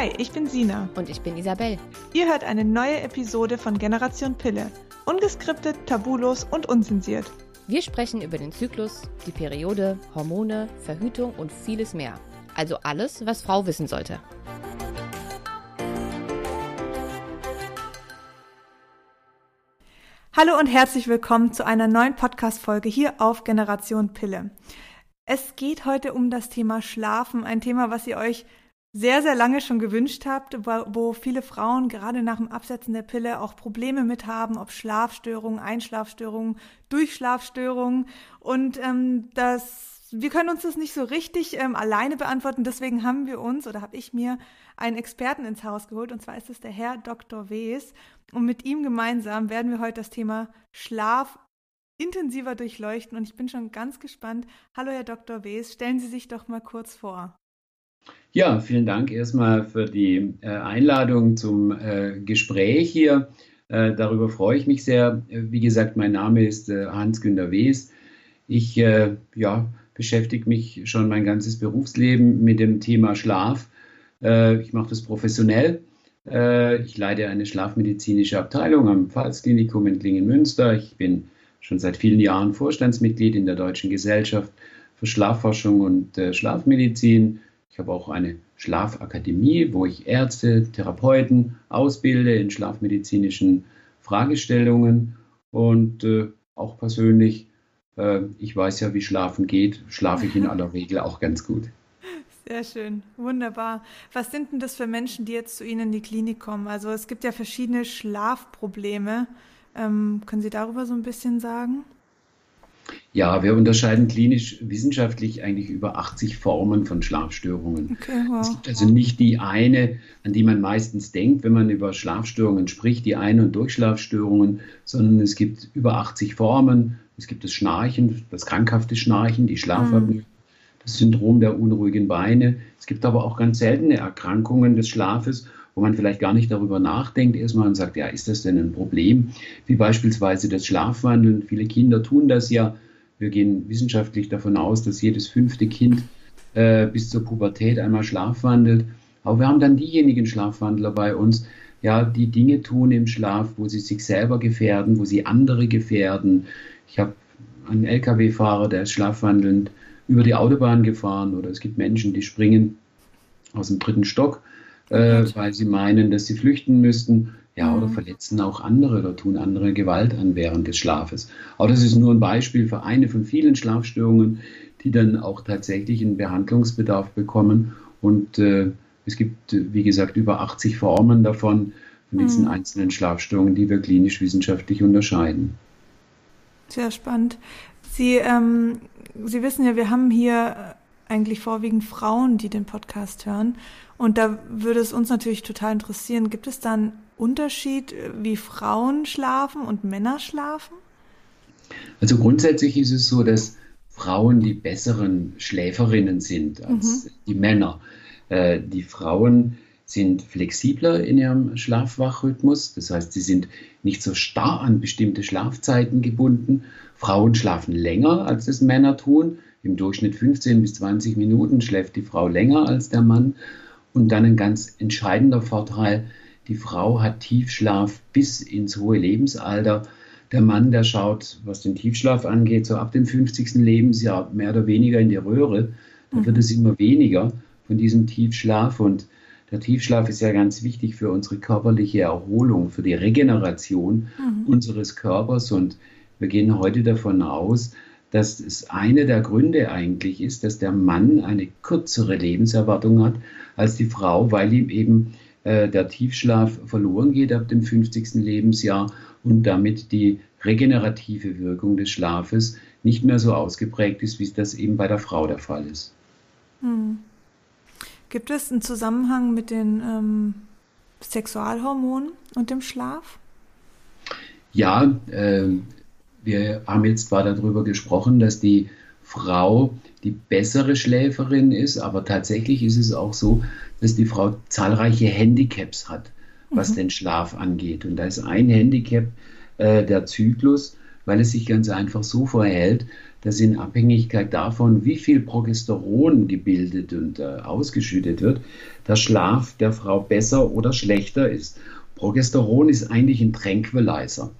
Hi, ich bin Sina. Und ich bin Isabel. Ihr hört eine neue Episode von Generation Pille. Ungeskriptet, tabulos und unzensiert. Wir sprechen über den Zyklus, die Periode, Hormone, Verhütung und vieles mehr. Also alles, was Frau wissen sollte. Hallo und herzlich willkommen zu einer neuen Podcast-Folge hier auf Generation Pille. Es geht heute um das Thema Schlafen, ein Thema, was ihr euch sehr, sehr lange schon gewünscht habt, wo viele Frauen gerade nach dem Absetzen der Pille auch Probleme mit haben, ob Schlafstörungen, Einschlafstörungen, Durchschlafstörungen. Und ähm, das, wir können uns das nicht so richtig ähm, alleine beantworten. Deswegen haben wir uns oder habe ich mir einen Experten ins Haus geholt. Und zwar ist es der Herr Dr. Wes. Und mit ihm gemeinsam werden wir heute das Thema Schlaf intensiver durchleuchten. Und ich bin schon ganz gespannt. Hallo, Herr Dr. Wes, stellen Sie sich doch mal kurz vor. Ja, vielen Dank erstmal für die äh, Einladung zum äh, Gespräch hier. Äh, darüber freue ich mich sehr. Wie gesagt, mein Name ist Hans-Günter Wes. Ich ja, beschäftige mich schon mein ganzes Berufsleben mit dem Thema Schlaf. Ich mache das professionell. ich leite eine schlafmedizinische Abteilung am Pfalzklinikum in Klingen-Münster. Ich bin schon seit vielen Jahren Vorstandsmitglied in der Deutschen Gesellschaft für Schlafforschung und Schlafmedizin ich habe auch eine Schlafakademie, wo ich Ärzte, Therapeuten ausbilde in schlafmedizinischen Fragestellungen und äh, auch persönlich, äh, ich weiß ja, wie Schlafen geht, schlafe ich in aller Regel auch ganz gut. Sehr schön, wunderbar. Was sind denn das für Menschen, die jetzt zu Ihnen in die Klinik kommen? Also es gibt ja verschiedene Schlafprobleme. Ähm, können Sie darüber so ein bisschen sagen? Ja, wir unterscheiden klinisch wissenschaftlich eigentlich über 80 Formen von Schlafstörungen. Okay, wow. Es gibt also nicht die eine, an die man meistens denkt, wenn man über Schlafstörungen spricht, die Ein- und Durchschlafstörungen, sondern es gibt über 80 Formen. Es gibt das Schnarchen, das krankhafte Schnarchen, die Schlafapnoe, mhm. das Syndrom der unruhigen Beine. Es gibt aber auch ganz seltene Erkrankungen des Schlafes wo man vielleicht gar nicht darüber nachdenkt erstmal und sagt, ja, ist das denn ein Problem? Wie beispielsweise das Schlafwandeln. Viele Kinder tun das ja. Wir gehen wissenschaftlich davon aus, dass jedes fünfte Kind äh, bis zur Pubertät einmal schlafwandelt. Aber wir haben dann diejenigen Schlafwandler bei uns, ja, die Dinge tun im Schlaf, wo sie sich selber gefährden, wo sie andere gefährden. Ich habe einen Lkw-Fahrer, der ist schlafwandelnd über die Autobahn gefahren oder es gibt Menschen, die springen aus dem dritten Stock äh, weil sie meinen, dass sie flüchten müssten. Ja, oder mhm. verletzen auch andere oder tun andere Gewalt an während des Schlafes. Aber das ist nur ein Beispiel für eine von vielen Schlafstörungen, die dann auch tatsächlich einen Behandlungsbedarf bekommen. Und äh, es gibt, wie gesagt, über 80 Formen davon, von diesen mhm. einzelnen Schlafstörungen, die wir klinisch-wissenschaftlich unterscheiden. Sehr spannend. Sie, ähm, Sie wissen ja, wir haben hier eigentlich vorwiegend Frauen, die den Podcast hören. Und da würde es uns natürlich total interessieren, gibt es da einen Unterschied, wie Frauen schlafen und Männer schlafen? Also grundsätzlich ist es so, dass Frauen die besseren Schläferinnen sind als mhm. die Männer. Äh, die Frauen sind flexibler in ihrem Schlafwachrhythmus, das heißt, sie sind nicht so starr an bestimmte Schlafzeiten gebunden. Frauen schlafen länger, als es Männer tun im Durchschnitt 15 bis 20 Minuten schläft die Frau länger als der Mann. Und dann ein ganz entscheidender Vorteil, die Frau hat Tiefschlaf bis ins hohe Lebensalter. Der Mann, der schaut, was den Tiefschlaf angeht, so ab dem 50. Lebensjahr mehr oder weniger in die Röhre. Da wird es immer weniger von diesem Tiefschlaf. Und der Tiefschlaf ist ja ganz wichtig für unsere körperliche Erholung, für die Regeneration mhm. unseres Körpers. Und wir gehen heute davon aus, dass es eine der Gründe eigentlich ist, dass der Mann eine kürzere Lebenserwartung hat als die Frau, weil ihm eben äh, der Tiefschlaf verloren geht ab dem 50. Lebensjahr und damit die regenerative Wirkung des Schlafes nicht mehr so ausgeprägt ist, wie das eben bei der Frau der Fall ist. Hm. Gibt es einen Zusammenhang mit den ähm, Sexualhormonen und dem Schlaf? Ja, äh, wir haben jetzt zwar darüber gesprochen, dass die Frau die bessere Schläferin ist, aber tatsächlich ist es auch so, dass die Frau zahlreiche Handicaps hat, was mhm. den Schlaf angeht. Und da ist ein Handicap äh, der Zyklus, weil es sich ganz einfach so verhält, dass in Abhängigkeit davon, wie viel Progesteron gebildet und äh, ausgeschüttet wird, der Schlaf der Frau besser oder schlechter ist. Progesteron ist eigentlich ein Tranquilizer.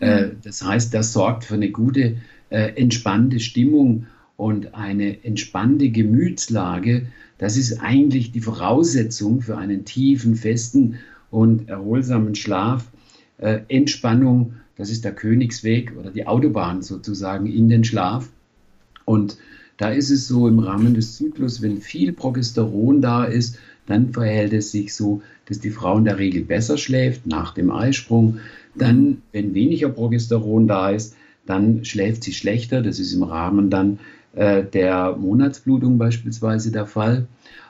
Äh, das heißt, das sorgt für eine gute, äh, entspannte Stimmung und eine entspannte Gemütslage. Das ist eigentlich die Voraussetzung für einen tiefen, festen und erholsamen Schlaf. Äh, Entspannung, das ist der Königsweg oder die Autobahn sozusagen in den Schlaf. Und da ist es so im Rahmen des Zyklus, wenn viel Progesteron da ist, dann verhält es sich so, dass die Frau in der Regel besser schläft nach dem Eisprung. Dann, wenn weniger Progesteron da ist, dann schläft sie schlechter. Das ist im Rahmen dann äh, der Monatsblutung beispielsweise der Fall.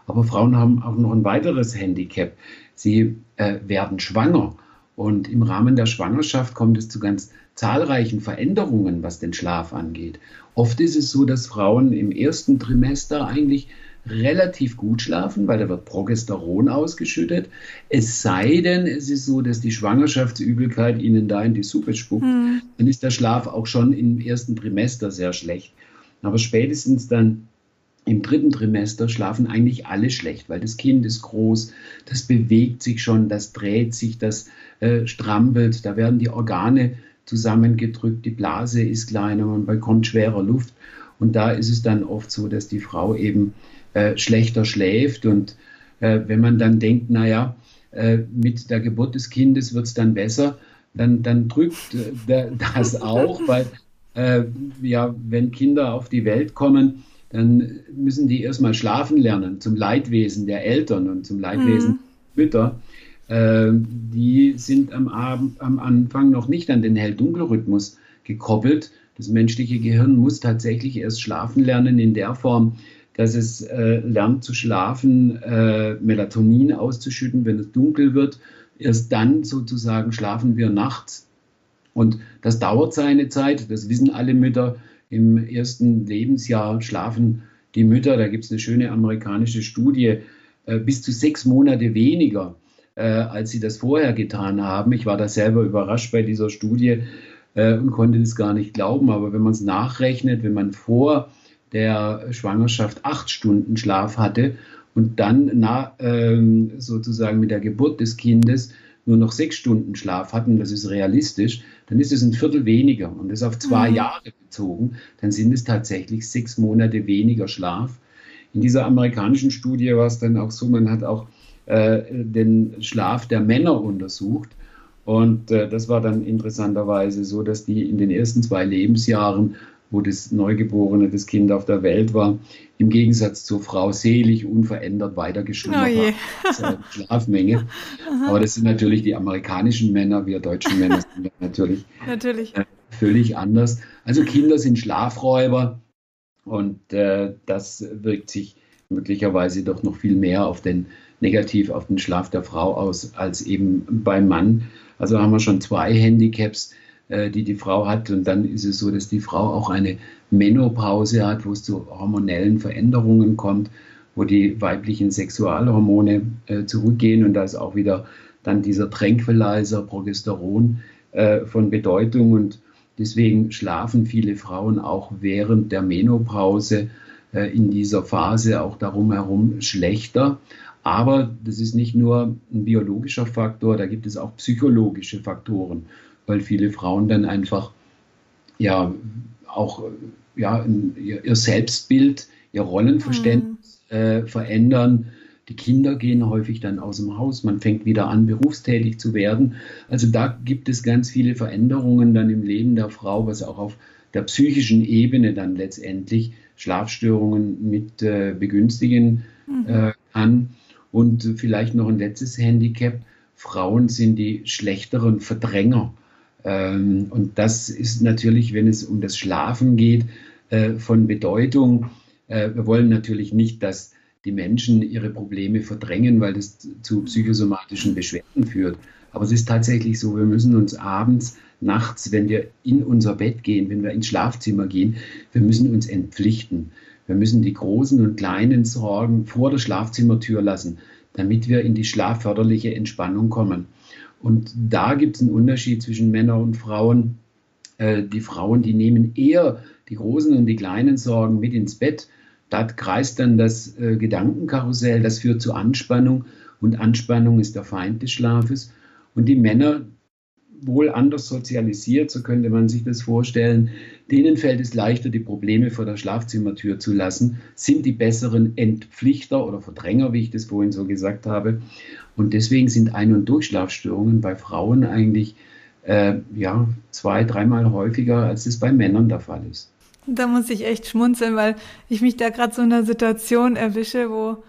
Aber Frauen haben auch noch ein weiteres Handicap. Sie äh, werden schwanger. Und im Rahmen der Schwangerschaft kommt es zu ganz zahlreichen Veränderungen, was den Schlaf angeht. Oft ist es so, dass Frauen im ersten Trimester eigentlich relativ gut schlafen, weil da wird Progesteron ausgeschüttet. Es sei denn, es ist so, dass die Schwangerschaftsübelkeit ihnen da in die Suppe spuckt, mhm. dann ist der Schlaf auch schon im ersten Trimester sehr schlecht. Aber spätestens dann im dritten Trimester schlafen eigentlich alle schlecht, weil das Kind ist groß, das bewegt sich schon, das dreht sich, das äh, strampelt, da werden die Organe zusammengedrückt, die Blase ist kleiner, man bekommt schwerer Luft. Und da ist es dann oft so, dass die Frau eben äh, schlechter schläft. Und äh, wenn man dann denkt, naja, äh, mit der Geburt des Kindes wird es dann besser, dann, dann drückt äh, das auch, weil äh, ja, wenn Kinder auf die Welt kommen, dann müssen die erstmal schlafen lernen, zum Leidwesen der Eltern und zum Leidwesen mhm. der Mütter. Äh, die sind am, Abend, am Anfang noch nicht an den Hell-Dunkel-Rhythmus gekoppelt. Das menschliche Gehirn muss tatsächlich erst schlafen lernen in der Form, dass es äh, lernt zu schlafen, äh, Melatonin auszuschütten, wenn es dunkel wird. Erst dann sozusagen schlafen wir nachts. Und das dauert seine Zeit, das wissen alle Mütter. Im ersten Lebensjahr schlafen die Mütter, da gibt es eine schöne amerikanische Studie, äh, bis zu sechs Monate weniger, äh, als sie das vorher getan haben. Ich war da selber überrascht bei dieser Studie äh, und konnte das gar nicht glauben. Aber wenn man es nachrechnet, wenn man vor der Schwangerschaft acht Stunden Schlaf hatte und dann na, ähm, sozusagen mit der Geburt des Kindes nur noch sechs Stunden Schlaf hatten, das ist realistisch, dann ist es ein Viertel weniger und das auf zwei mhm. Jahre bezogen, dann sind es tatsächlich sechs Monate weniger Schlaf. In dieser amerikanischen Studie war es dann auch so, man hat auch äh, den Schlaf der Männer untersucht und äh, das war dann interessanterweise so, dass die in den ersten zwei Lebensjahren wo das Neugeborene, das Kind auf der Welt war, im Gegensatz zur Frau selig, unverändert weitergeschlummert oh hat. Schlafmenge. Aber das sind natürlich die amerikanischen Männer, wir deutschen Männer sind natürlich, natürlich. Äh, völlig anders. Also Kinder sind Schlafräuber und äh, das wirkt sich möglicherweise doch noch viel mehr auf den negativ auf den Schlaf der Frau aus als eben beim Mann. Also haben wir schon zwei Handicaps äh, die die Frau hat. Und dann ist es so, dass die Frau auch eine Menopause hat, wo es zu hormonellen Veränderungen kommt, wo die weiblichen Sexualhormone äh, zurückgehen. Und da ist auch wieder dann dieser Tranquilizer, Progesteron äh, von Bedeutung. Und deswegen schlafen viele Frauen auch während der Menopause in dieser Phase auch darum herum schlechter. Aber das ist nicht nur ein biologischer Faktor, da gibt es auch psychologische Faktoren weil viele Frauen dann einfach ja auch ja, ihr, Selbstbild, ihr Rollenverständnis mhm. äh, verändern. Die Kinder gehen häufig dann aus dem Haus, man fängt wieder an, berufstätig zu werden. Also da gibt es ganz viele Veränderungen dann im Leben der Frau, was auch auf der psychischen Ebene dann letztendlich Schlafstörungen mit äh, begünstigen mhm. äh, kann. Und vielleicht noch ein letztes Handicap. Frauen sind die schlechteren Verdränger ähm, und das ist natürlich, wenn es um das Schlafen geht, äh, von Bedeutung. Äh, wir wollen natürlich nicht, dass die Menschen ihre Probleme verdrängen, weil das zu psychosomatischen Beschwerden führt. Aber es ist tatsächlich so, wir müssen uns abends, nachts, wenn wir in unser Bett gehen, wenn wir ins Schlafzimmer gehen, wir müssen uns entpflichten. Wir müssen die großen und kleinen Sorgen vor der Schlafzimmertür lassen, damit wir in die schlafförderliche Entspannung kommen. Und da gibt es einen Unterschied zwischen Männern und Frauen. Äh, die Frauen, die nehmen eher die großen und die kleinen Sorgen mit ins Bett. Da kreist dann das äh, Gedankenkarussell, das führt zu Anspannung und Anspannung ist der Feind des Schlafes. Und die Männer, wohl anders sozialisiert, so könnte man sich das vorstellen, denen fällt es leichter, die Probleme vor der Schlafzimmertür zu lassen, sind die besseren Entpflichter oder Verdränger, wie ich das vorhin so gesagt habe. Und deswegen sind Ein- und Durchschlafstörungen bei Frauen eigentlich äh, ja, zwei, dreimal häufiger, als es bei Männern der Fall ist. Da muss ich echt schmunzeln, weil ich mich da gerade so in einer Situation erwische, wo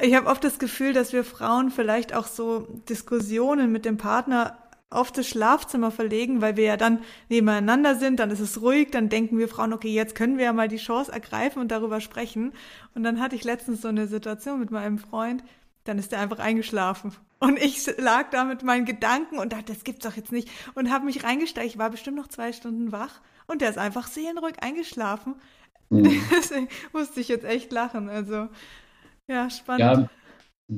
ich habe oft das Gefühl, dass wir Frauen vielleicht auch so Diskussionen mit dem Partner auf das Schlafzimmer verlegen, weil wir ja dann nebeneinander sind, dann ist es ruhig, dann denken wir Frauen, okay, jetzt können wir ja mal die Chance ergreifen und darüber sprechen. Und dann hatte ich letztens so eine Situation mit meinem Freund, dann ist er einfach eingeschlafen. Und ich lag da mit meinen Gedanken und dachte, das gibt's doch jetzt nicht. Und habe mich reingesteigt. Ich war bestimmt noch zwei Stunden wach und der ist einfach seelenruhig eingeschlafen. Mhm. Deswegen musste ich jetzt echt lachen. Also, ja, spannend. Ja,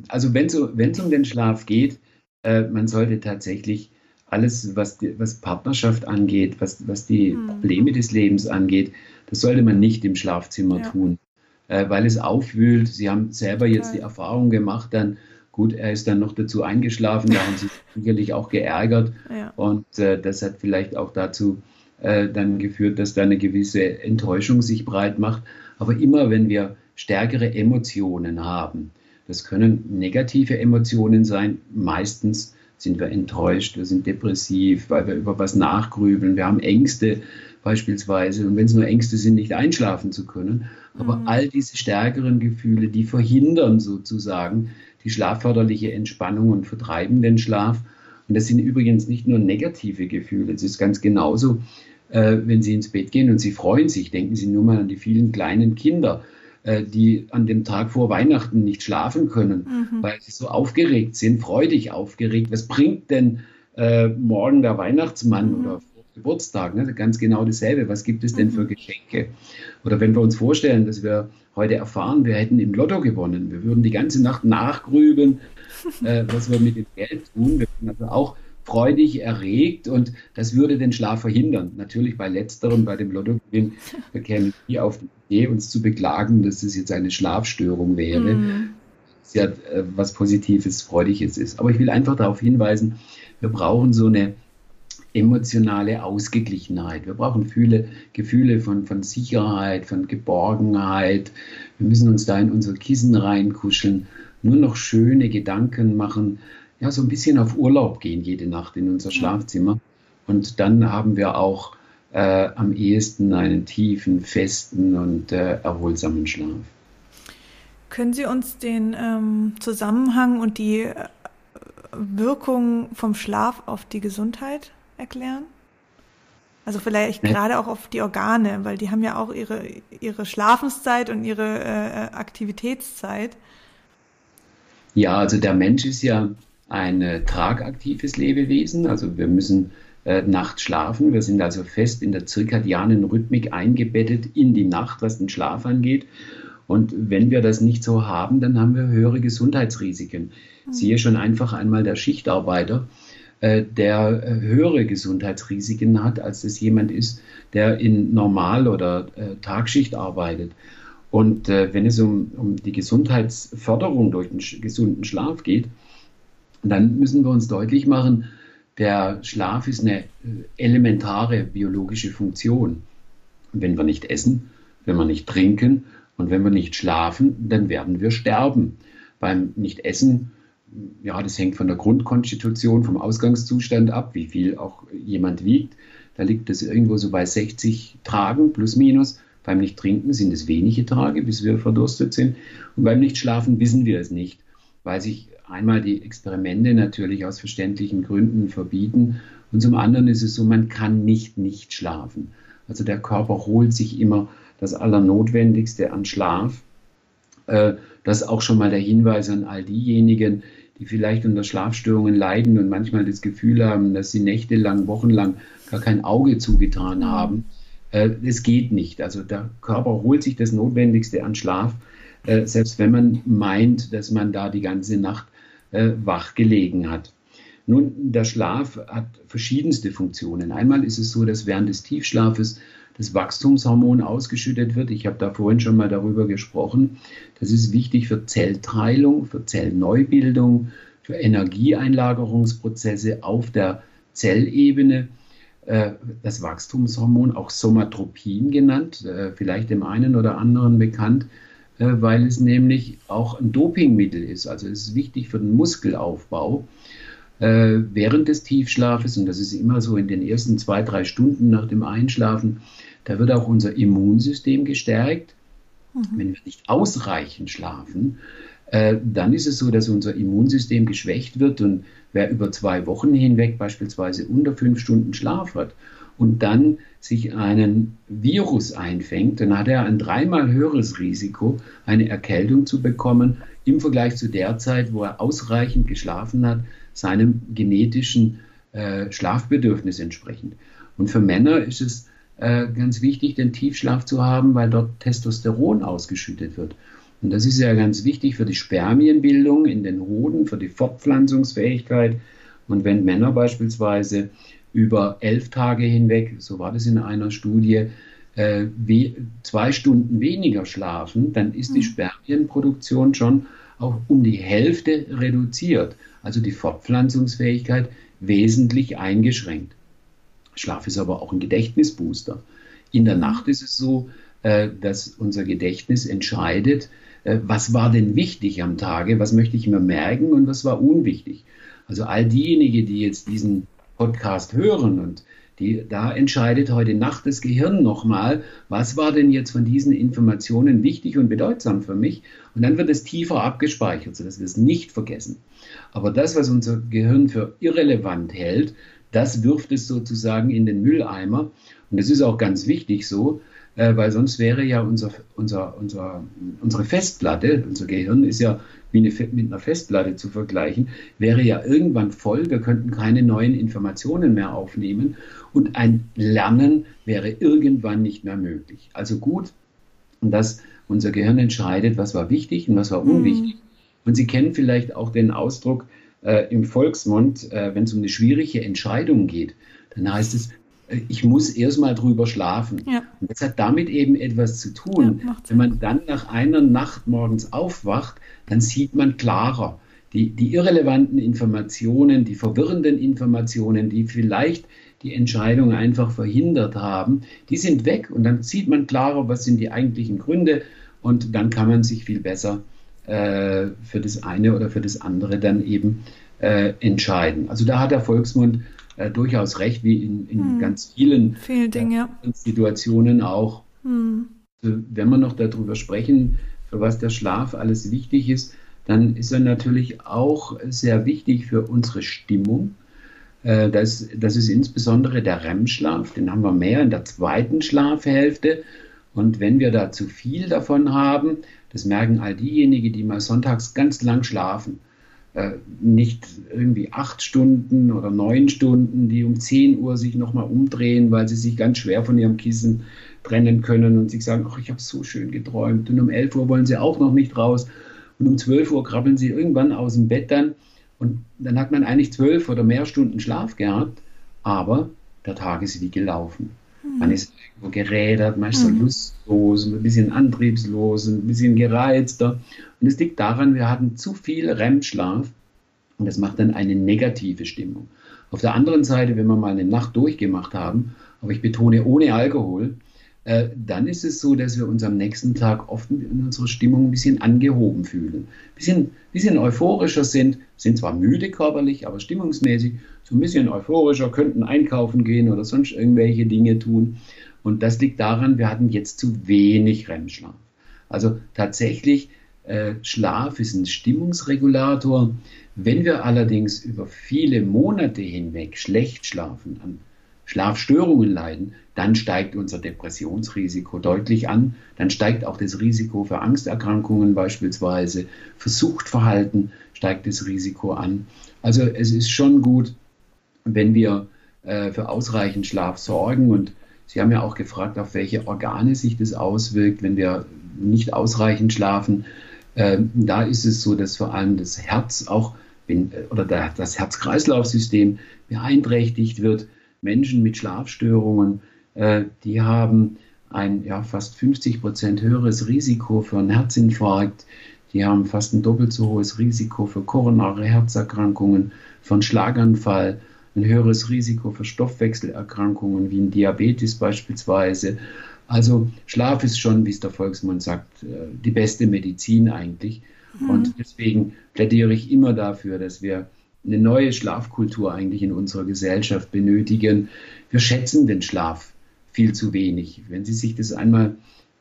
also wenn es um den Schlaf geht, äh, man sollte tatsächlich alles, was, die, was Partnerschaft angeht, was, was die mhm. Probleme des Lebens angeht, das sollte man nicht im Schlafzimmer ja. tun, äh, weil es aufwühlt. Sie haben selber jetzt die Erfahrung gemacht, dann gut, er ist dann noch dazu eingeschlafen, da haben sie sicherlich auch geärgert ja. und äh, das hat vielleicht auch dazu äh, dann geführt, dass da eine gewisse Enttäuschung sich breit macht. Aber immer, wenn wir stärkere Emotionen haben, das können negative Emotionen sein, meistens sind wir enttäuscht, wir sind depressiv, weil wir über was nachgrübeln, wir haben Ängste beispielsweise und wenn es nur Ängste sind, nicht einschlafen zu können. Aber mhm. all diese stärkeren Gefühle, die verhindern sozusagen die schlafförderliche Entspannung und vertreiben den Schlaf. Und das sind übrigens nicht nur negative Gefühle, es ist ganz genauso, äh, wenn Sie ins Bett gehen und Sie freuen sich, denken Sie nur mal an die vielen kleinen Kinder, die an dem Tag vor Weihnachten nicht schlafen können, mhm. weil sie so aufgeregt sind, freudig aufgeregt. Was bringt denn äh, morgen der Weihnachtsmann mhm. oder Geburtstag? Ne? Ganz genau dasselbe. Was gibt es denn für mhm. Geschenke? Oder wenn wir uns vorstellen, dass wir heute erfahren, wir hätten im Lotto gewonnen, wir würden die ganze Nacht nachgrübeln, äh, was wir mit dem Geld tun. Wir würden also auch freudig erregt und das würde den Schlaf verhindern. Natürlich bei letzterem, bei dem Lottogewinn, wir kämen nie auf die Idee, uns zu beklagen, dass das jetzt eine Schlafstörung wäre. Mhm. Ja äh, was Positives, Freudiges ist. Aber ich will einfach darauf hinweisen, wir brauchen so eine emotionale Ausgeglichenheit. Wir brauchen viele Gefühle von, von Sicherheit, von Geborgenheit. Wir müssen uns da in unser Kissen reinkuscheln, nur noch schöne Gedanken machen, ja, so ein bisschen auf Urlaub gehen jede Nacht in unser Schlafzimmer. Und dann haben wir auch äh, am ehesten einen tiefen, festen und äh, erholsamen Schlaf. Können Sie uns den ähm, Zusammenhang und die äh, Wirkung vom Schlaf auf die Gesundheit erklären? Also vielleicht gerade auch auf die Organe, weil die haben ja auch ihre, ihre Schlafenszeit und ihre äh, Aktivitätszeit. Ja, also der Mensch ist ja ein äh, tragaktives Lebewesen. Also wir müssen äh, nachts schlafen. Wir sind also fest in der zirkadianen Rhythmik eingebettet in die Nacht, was den Schlaf angeht. Und wenn wir das nicht so haben, dann haben wir höhere Gesundheitsrisiken. Mhm. Siehe schon einfach einmal der Schichtarbeiter, äh, der höhere Gesundheitsrisiken hat, als es jemand ist, der in Normal- oder Tagschicht arbeitet. Und wenn es um, um die Gesundheitsförderung durch den gesunden Schlaf geht, dann müssen wir uns deutlich machen, der Schlaf ist eine äh, elementare biologische Funktion. Und wenn wir nicht essen, wenn wir nicht trinken und wenn wir nicht schlafen, dann werden wir sterben. Beim Nicht-Essen, ja, das hängt von der Grundkonstitution, vom Ausgangszustand ab, wie viel auch jemand wiegt. Da liegt es irgendwo so bei 60 Tagen plus minus. Beim Nicht-Trinken sind es wenige Tage, bis wir verdurstet sind. Und beim Nicht-Schlafen wissen wir es nicht, weil sich einmal die Experimente natürlich aus verständlichen Gründen verbieten und zum anderen ist es so, man kann nicht nicht schlafen. Also der Körper holt sich immer das Allernotwendigste an Schlaf. Äh, das ist auch schon mal der Hinweis an all diejenigen, die vielleicht unter Schlafstörungen leiden und manchmal das Gefühl haben, dass sie nächtelang, wochenlang gar kein Auge zugetan haben. Äh, es geht nicht. Also der Körper holt sich das Notwendigste an Schlaf, äh, selbst wenn man meint, dass man da die ganze Nacht äh, wach gelegen hat. Nun, der Schlaf hat verschiedenste Funktionen. Einmal ist es so, dass während des Tiefschlafes das Wachstumshormon ausgeschüttet wird. Ich habe da vorhin schon mal darüber gesprochen. Das ist wichtig für Zellteilung, für Zellneubildung, für Energieeinlagerungsprozesse auf der Zellebene. Äh, das Wachstumshormon, auch Somatropin genannt, äh, vielleicht dem einen oder anderen bekannt, weil es nämlich auch ein Dopingmittel ist. Also es ist wichtig für den Muskelaufbau während des Tiefschlafes, und das ist immer so in den ersten zwei, drei Stunden nach dem Einschlafen, da wird auch unser Immunsystem gestärkt. Mhm. Wenn wir nicht ausreichend schlafen, äh, dann ist es so, dass unser Immunsystem geschwächt wird und wer über zwei Wochen hinweg beispielsweise unter fünf Stunden Schlaf hat und dann sich einen Virus einfängt, dann hat er ein dreimal höheres Risiko, eine Erkältung zu bekommen im Vergleich zu der Zeit, wo er ausreichend geschlafen hat, seinem genetischen äh, Schlafbedürfnis entsprechend. Und für Männer ist es äh, ganz wichtig, den Tiefschlaf zu haben, weil dort Testosteron ausgeschüttet wird. Und das ist ja ganz wichtig für die Spermienbildung in den Hoden, für die Fortpflanzungsfähigkeit. Und wenn Männer beispielsweise über elf Tage hinweg, so war das in einer Studie, äh, wie zwei Stunden weniger schlafen, dann ist die hm. Spermienproduktion schon auch um die Hälfte reduziert. Also die Fortpflanzungsfähigkeit wesentlich eingeschränkt. Schlaf ist aber auch ein Gedächtnisbooster. In der Nacht ist es so, äh, dass unser Gedächtnis entscheidet, äh, was war denn wichtig am Tage, was möchte ich mir merken und was war unwichtig. Also all diejenigen, die jetzt diesen Podcast hören und die, da entscheidet heute Nacht das Gehirn nochmal, was war denn jetzt von diesen Informationen wichtig und bedeutsam für mich? Und dann wird es tiefer abgespeichert, sodass wir es nicht vergessen. Aber das, was unser Gehirn für irrelevant hält, das wirft es sozusagen in den Mülleimer. Und das ist auch ganz wichtig so, äh, weil sonst wäre ja unser, unser, unser, unsere Festplatte, unser Gehirn ist ja wie eine, mit einer Festplatte zu vergleichen, wäre ja irgendwann voll, wir könnten keine neuen Informationen mehr aufnehmen und ein Lernen wäre irgendwann nicht mehr möglich. Also gut, dass unser Gehirn entscheidet, was war wichtig und was war mhm. unwichtig. Mhm. Und Sie kennen vielleicht auch den Ausdruck äh, im Volksmund, äh, wenn es um eine schwierige Entscheidung geht, dann heißt es, ich muss erstmal drüber schlafen. Ja. Und das hat damit eben etwas zu tun. Ja, Wenn man dann nach einer Nacht morgens aufwacht, dann sieht man klarer. Die, die irrelevanten Informationen, die verwirrenden Informationen, die vielleicht die Entscheidung einfach verhindert haben, die sind weg und dann sieht man klarer, was sind die eigentlichen Gründe und dann kann man sich viel besser äh, für das eine oder für das andere dann eben äh, entscheiden. Also da hat der Volksmund äh, durchaus recht, wie in, in hm. ganz vielen Dingen, ja. Situationen auch. Hm. Also, wenn wir noch darüber sprechen, für was der Schlaf alles wichtig ist, dann ist er natürlich auch sehr wichtig für unsere Stimmung. Äh, das, das ist insbesondere der REM-Schlaf, den haben wir mehr in der zweiten Schlafhälfte. Und wenn wir da zu viel davon haben, das merken all diejenigen, die mal sonntags ganz lang schlafen, äh, nicht irgendwie acht Stunden oder neun Stunden, die um 10 Uhr sich nochmal umdrehen, weil sie sich ganz schwer von ihrem Kissen trennen können und sich sagen, ach, ich habe so schön geträumt. Und um 11 Uhr wollen sie auch noch nicht raus. Und um 12 Uhr krabbeln sie irgendwann aus dem Bett dann. Und dann hat man eigentlich zwölf oder mehr Stunden Schlaf gehabt, aber der Tag ist wie gelaufen. Mhm. Man ist irgendwo gerädert, man ist so mhm. lustlos, ein bisschen antriebslos, ein bisschen gereizter. Und es liegt daran, wir hatten zu viel REM-Schlaf und das macht dann eine negative Stimmung. Auf der anderen Seite, wenn wir mal eine Nacht durchgemacht haben, aber ich betone ohne Alkohol, äh, dann ist es so, dass wir uns am nächsten Tag oft in unserer Stimmung ein bisschen angehoben fühlen. Ein bisschen, bisschen euphorischer sind, sind zwar müde körperlich, aber stimmungsmäßig so ein bisschen euphorischer, könnten einkaufen gehen oder sonst irgendwelche Dinge tun. Und das liegt daran, wir hatten jetzt zu wenig REM-Schlaf. Also tatsächlich äh, Schlaf ist ein Stimmungsregulator. Wenn wir allerdings über viele Monate hinweg schlecht schlafen, an Schlafstörungen leiden, dann steigt unser Depressionsrisiko deutlich an. Dann steigt auch das Risiko für Angsterkrankungen beispielsweise, für Suchtverhalten steigt das Risiko an. Also es ist schon gut, wenn wir äh, für ausreichend Schlaf sorgen. Und Sie haben ja auch gefragt, auf welche Organe sich das auswirkt, wenn wir nicht ausreichend schlafen. Ähm, da ist es so, dass vor allem das Herz auch oder das Herz-Kreislauf-System beeinträchtigt wird. Menschen mit Schlafstörungen, äh, die haben ein ja, fast 50 Prozent höheres Risiko für einen Herzinfarkt. Die haben fast ein doppelt so hohes Risiko für koronare Herzerkrankungen, für einen Schlaganfall, ein höheres Risiko für Stoffwechselerkrankungen wie ein Diabetes beispielsweise. Also Schlaf ist schon, wie es der Volksmund sagt, äh, die beste Medizin eigentlich. Mhm. Und deswegen plädiere ich immer dafür, dass wir eine neue Schlafkultur eigentlich in unserer Gesellschaft benötigen. Wir schätzen den Schlaf viel zu wenig. Wenn Sie sich das einmal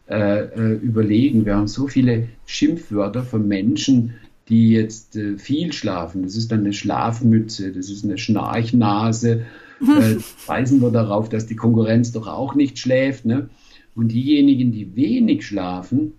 äh, äh, überlegen, wir haben so viele Schimpfwörter von Menschen, die jetzt äh, viel schlafen. Das ist dann eine Schlafmütze, das ist eine Schnarchnase. Äh, weisen wir darauf, dass die Konkurrenz doch auch nicht schläft. Ne? Und diejenigen, die wenig schlafen,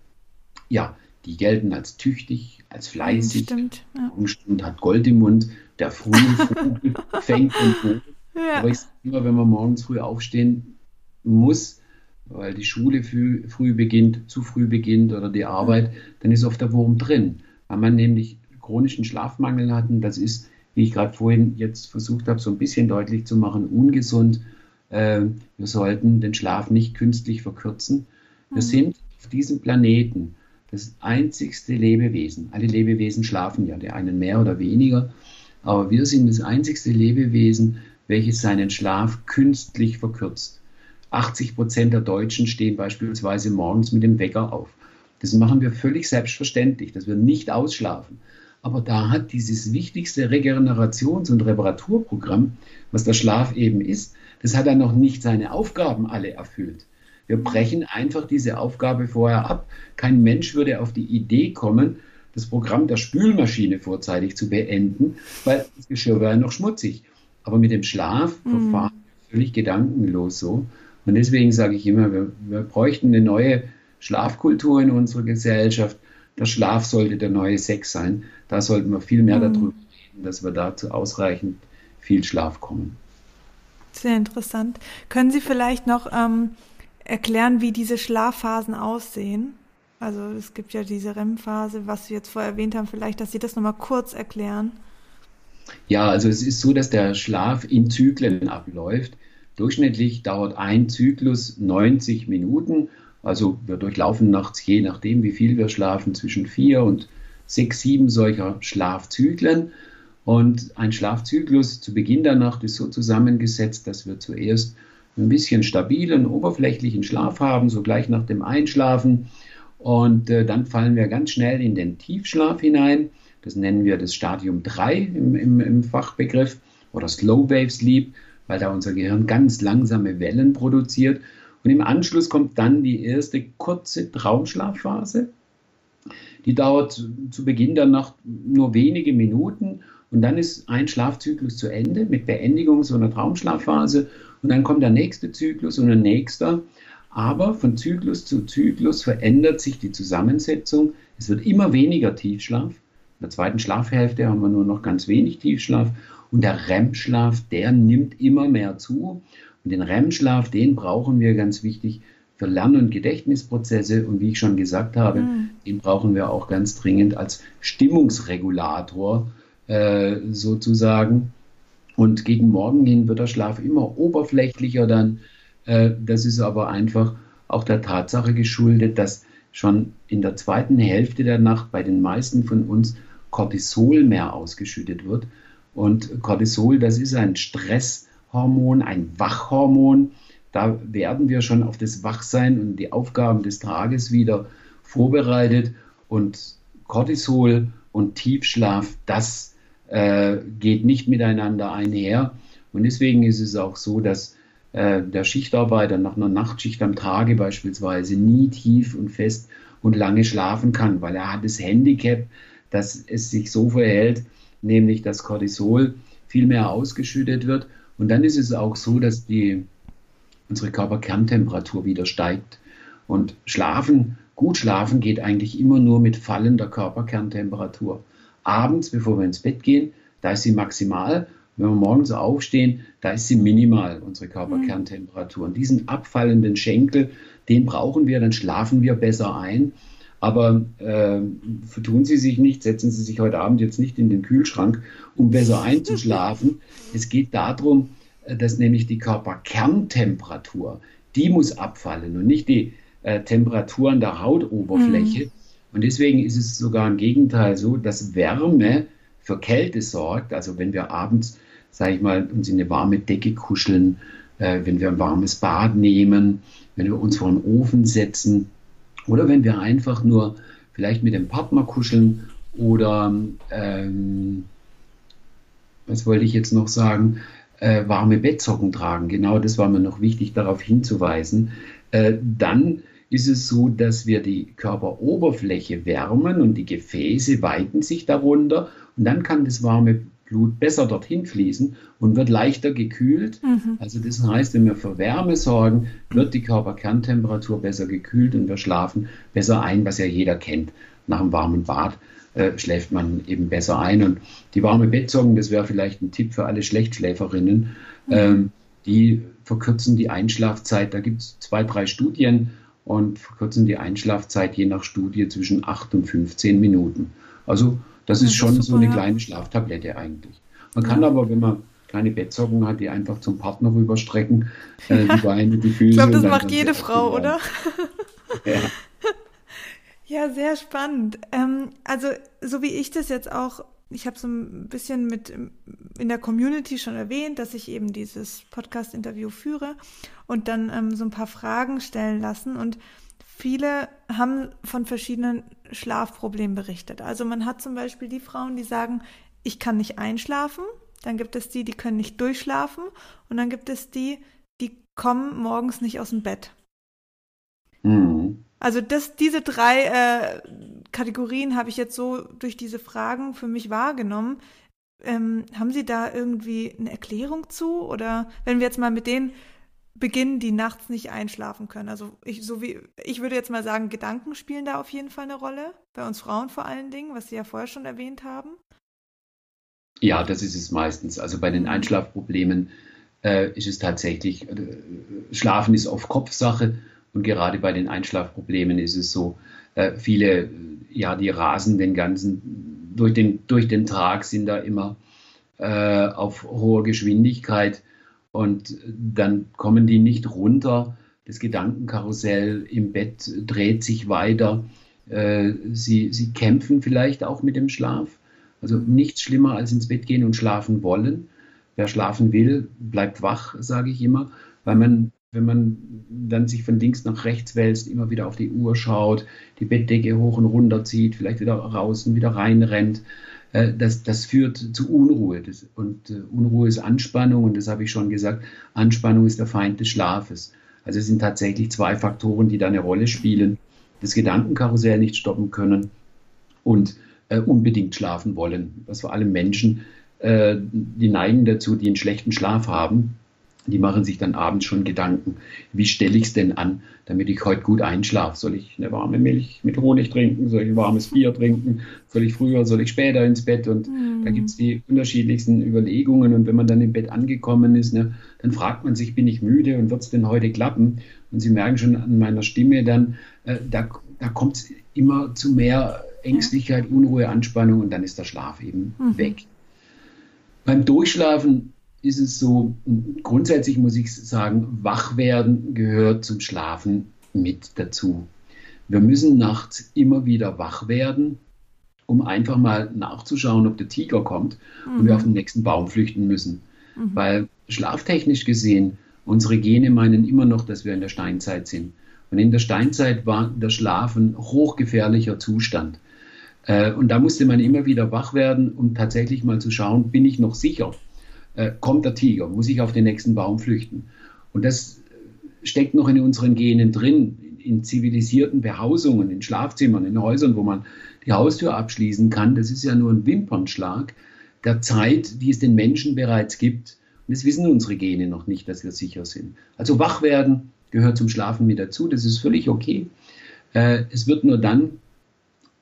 ja, die gelten als tüchtig, als fleißig. Stimmt, ja. Und hat Gold im Mund. Der frühe Vogel fängt und ja. Aber ich sage immer, wenn man morgens früh aufstehen muss, weil die Schule früh, früh beginnt, zu früh beginnt oder die Arbeit, dann ist oft der Wurm drin. Weil man nämlich chronischen Schlafmangel hat und das ist, wie ich gerade vorhin jetzt versucht habe, so ein bisschen deutlich zu machen, ungesund. Äh, wir sollten den Schlaf nicht künstlich verkürzen. Wir mhm. sind auf diesem Planeten das einzigste Lebewesen. Alle Lebewesen schlafen ja, der einen mehr oder weniger, aber wir sind das einzigste Lebewesen, welches seinen Schlaf künstlich verkürzt. 80 Prozent der Deutschen stehen beispielsweise morgens mit dem Wecker auf. Das machen wir völlig selbstverständlich, dass wir nicht ausschlafen. Aber da hat dieses wichtigste Regenerations- und Reparaturprogramm, was der Schlaf eben ist, das hat dann noch nicht seine Aufgaben alle erfüllt. Wir brechen einfach diese Aufgabe vorher ab. Kein Mensch würde auf die Idee kommen, das Programm der Spülmaschine vorzeitig zu beenden, weil das Geschirr wäre noch schmutzig. Aber mit dem Schlaf mhm. verfahren wir völlig gedankenlos so. Und deswegen sage ich immer, wir, wir bräuchten eine neue Schlafkultur in unserer Gesellschaft. Der Schlaf sollte der neue Sex sein. Da sollten wir viel mehr mhm. darüber reden, dass wir dazu ausreichend viel Schlaf kommen. Sehr interessant. Können Sie vielleicht noch ähm, erklären, wie diese Schlafphasen aussehen? Also es gibt ja diese REM-Phase, was Sie jetzt vorher erwähnt haben, vielleicht, dass Sie das nochmal kurz erklären. Ja, also es ist so, dass der Schlaf in Zyklen abläuft. Durchschnittlich dauert ein Zyklus 90 Minuten. Also wir durchlaufen nachts, je nachdem, wie viel wir schlafen, zwischen vier und sechs, sieben solcher Schlafzyklen. Und ein Schlafzyklus zu Beginn der Nacht ist so zusammengesetzt, dass wir zuerst ein bisschen stabilen, oberflächlichen Schlaf haben, so gleich nach dem Einschlafen. Und äh, dann fallen wir ganz schnell in den Tiefschlaf hinein. Das nennen wir das Stadium 3 im, im, im Fachbegriff oder Slow Wave Sleep weil da unser Gehirn ganz langsame Wellen produziert. Und im Anschluss kommt dann die erste kurze Traumschlafphase. Die dauert zu Beginn der Nacht nur wenige Minuten und dann ist ein Schlafzyklus zu Ende mit Beendigung so einer Traumschlafphase und dann kommt der nächste Zyklus und ein nächster. Aber von Zyklus zu Zyklus verändert sich die Zusammensetzung. Es wird immer weniger Tiefschlaf. In der zweiten Schlafhälfte haben wir nur noch ganz wenig Tiefschlaf und der REM-Schlaf, der nimmt immer mehr zu. Und den REM-Schlaf, den brauchen wir ganz wichtig für Lern- und Gedächtnisprozesse. Und wie ich schon gesagt habe, mhm. den brauchen wir auch ganz dringend als Stimmungsregulator äh, sozusagen. Und gegen Morgen hin wird der Schlaf immer oberflächlicher dann. Äh, das ist aber einfach auch der Tatsache geschuldet, dass schon in der zweiten Hälfte der Nacht bei den meisten von uns Cortisol mehr ausgeschüttet wird. Und Cortisol, das ist ein Stresshormon, ein Wachhormon. Da werden wir schon auf das Wachsein und die Aufgaben des Tages wieder vorbereitet. Und Cortisol und Tiefschlaf, das äh, geht nicht miteinander einher. Und deswegen ist es auch so, dass äh, der Schichtarbeiter nach einer Nachtschicht am Tage beispielsweise nie tief und fest und lange schlafen kann, weil er hat das Handicap, dass es sich so verhält, nämlich dass Cortisol viel mehr ausgeschüttet wird. Und dann ist es auch so, dass die, unsere Körperkerntemperatur wieder steigt. Und schlafen, gut schlafen geht eigentlich immer nur mit fallender Körperkerntemperatur. Abends, bevor wir ins Bett gehen, da ist sie maximal. Wenn wir morgens aufstehen, da ist sie minimal, unsere Körperkerntemperatur. Und diesen abfallenden Schenkel, den brauchen wir, dann schlafen wir besser ein. Aber äh, vertun Sie sich nicht, setzen Sie sich heute Abend jetzt nicht in den Kühlschrank, um besser einzuschlafen. es geht darum, äh, dass nämlich die Körperkerntemperatur, die muss abfallen und nicht die äh, Temperatur an der Hautoberfläche. Mhm. Und deswegen ist es sogar im Gegenteil so, dass Wärme für Kälte sorgt. Also wenn wir abends, sage ich mal, uns in eine warme Decke kuscheln, äh, wenn wir ein warmes Bad nehmen, wenn wir uns vor den Ofen setzen oder wenn wir einfach nur vielleicht mit dem Partner kuscheln oder ähm, was wollte ich jetzt noch sagen, äh, warme Bettsocken tragen. Genau das war mir noch wichtig, darauf hinzuweisen. Äh, dann ist es so, dass wir die Körperoberfläche wärmen und die Gefäße weiten sich darunter und dann kann das warme Blut besser dorthin fließen und wird leichter gekühlt. Mhm. Also das heißt, wenn wir für Wärme sorgen, wird die Körperkerntemperatur besser gekühlt und wir schlafen besser ein, was ja jeder kennt. Nach einem warmen Bad äh, schläft man eben besser ein. Und die warme Bettsocken, das wäre vielleicht ein Tipp für alle Schlechtschläferinnen, mhm. ähm, die verkürzen die Einschlafzeit. Da gibt es zwei, drei Studien und verkürzen die Einschlafzeit je nach Studie zwischen 8 und 15 Minuten. Also das, das ist schon ist super, so eine ja. kleine Schlaftablette eigentlich. Man kann aber, wenn man kleine Bettsocken hat, die einfach zum Partner rüberstrecken, äh, die Beine, die Füße. Ich glaube, das macht jede Frau, oder? ja. Ja, sehr spannend. Ähm, also, so wie ich das jetzt auch, ich habe so ein bisschen mit in der Community schon erwähnt, dass ich eben dieses Podcast-Interview führe und dann ähm, so ein paar Fragen stellen lassen. Und viele haben von verschiedenen Schlafproblemen berichtet. Also man hat zum Beispiel die Frauen, die sagen, ich kann nicht einschlafen. Dann gibt es die, die können nicht durchschlafen. Und dann gibt es die, die kommen morgens nicht aus dem Bett. Mhm. Also das, diese drei äh, Kategorien habe ich jetzt so durch diese Fragen für mich wahrgenommen. Ähm, haben Sie da irgendwie eine Erklärung zu? Oder wenn wir jetzt mal mit denen beginnen, die nachts nicht einschlafen können. Also ich, so wie, ich würde jetzt mal sagen, Gedanken spielen da auf jeden Fall eine Rolle. Bei uns Frauen vor allen Dingen, was Sie ja vorher schon erwähnt haben. Ja, das ist es meistens. Also bei den Einschlafproblemen äh, ist es tatsächlich, äh, Schlafen ist oft Kopfsache und gerade bei den Einschlafproblemen ist es so, äh, viele, ja, die rasen den ganzen, durch den, durch den Tag sind da immer äh, auf hoher Geschwindigkeit und dann kommen die nicht runter. Das Gedankenkarussell im Bett dreht sich weiter. Äh, sie, sie kämpfen vielleicht auch mit dem Schlaf. Also nichts schlimmer als ins Bett gehen und schlafen wollen. Wer schlafen will, bleibt wach, sage ich immer, weil man, wenn man dann sich von links nach rechts wälzt, immer wieder auf die Uhr schaut, die Bettdecke hoch und runter zieht, vielleicht wieder raus und wieder reinrennt, äh, das, das führt zu Unruhe. Das, und äh, Unruhe ist Anspannung und das habe ich schon gesagt. Anspannung ist der Feind des Schlafes. Also es sind tatsächlich zwei Faktoren, die da eine Rolle spielen. Das Gedankenkarussell nicht stoppen können und äh, unbedingt schlafen wollen. Was vor allem Menschen, äh, die neigen dazu, die einen schlechten Schlaf haben, die machen sich dann abends schon Gedanken, wie stelle ich es denn an, damit ich heute gut einschlafe? Soll ich eine warme Milch mit Honig trinken? Soll ich ein warmes Bier trinken? Soll ich früher, soll ich später ins Bett? Und mhm. da gibt es die unterschiedlichsten Überlegungen. Und wenn man dann im Bett angekommen ist, ne, dann fragt man sich, bin ich müde und wird es denn heute klappen? Und Sie merken schon an meiner Stimme dann, äh, da, da kommt es immer zu mehr Ängstlichkeit, Unruhe, Anspannung und dann ist der Schlaf eben mhm. weg. Beim Durchschlafen ist es so, grundsätzlich muss ich sagen, wach werden gehört zum Schlafen mit dazu. Wir müssen nachts immer wieder wach werden, um einfach mal nachzuschauen, ob der Tiger kommt mhm. und wir mhm. auf den nächsten Baum flüchten müssen. Mhm. Weil schlaftechnisch gesehen, unsere Gene meinen immer noch, dass wir in der Steinzeit sind. Und in der Steinzeit war der Schlaf ein hochgefährlicher Zustand. Äh, und da musste man immer wieder wach werden, um tatsächlich mal zu schauen, bin ich noch sicher? Äh, kommt der Tiger, muss ich auf den nächsten Baum flüchten. Und das steckt noch in unseren Genen drin, in zivilisierten Behausungen, in Schlafzimmern, in Häusern, wo man die Haustür abschließen kann. Das ist ja nur ein Wimpernschlag der Zeit, die es den Menschen bereits gibt. Und das wissen unsere Gene noch nicht, dass wir sicher sind. Also wach werden gehört zum Schlafen mit dazu. Das ist völlig okay. Äh, es wird nur dann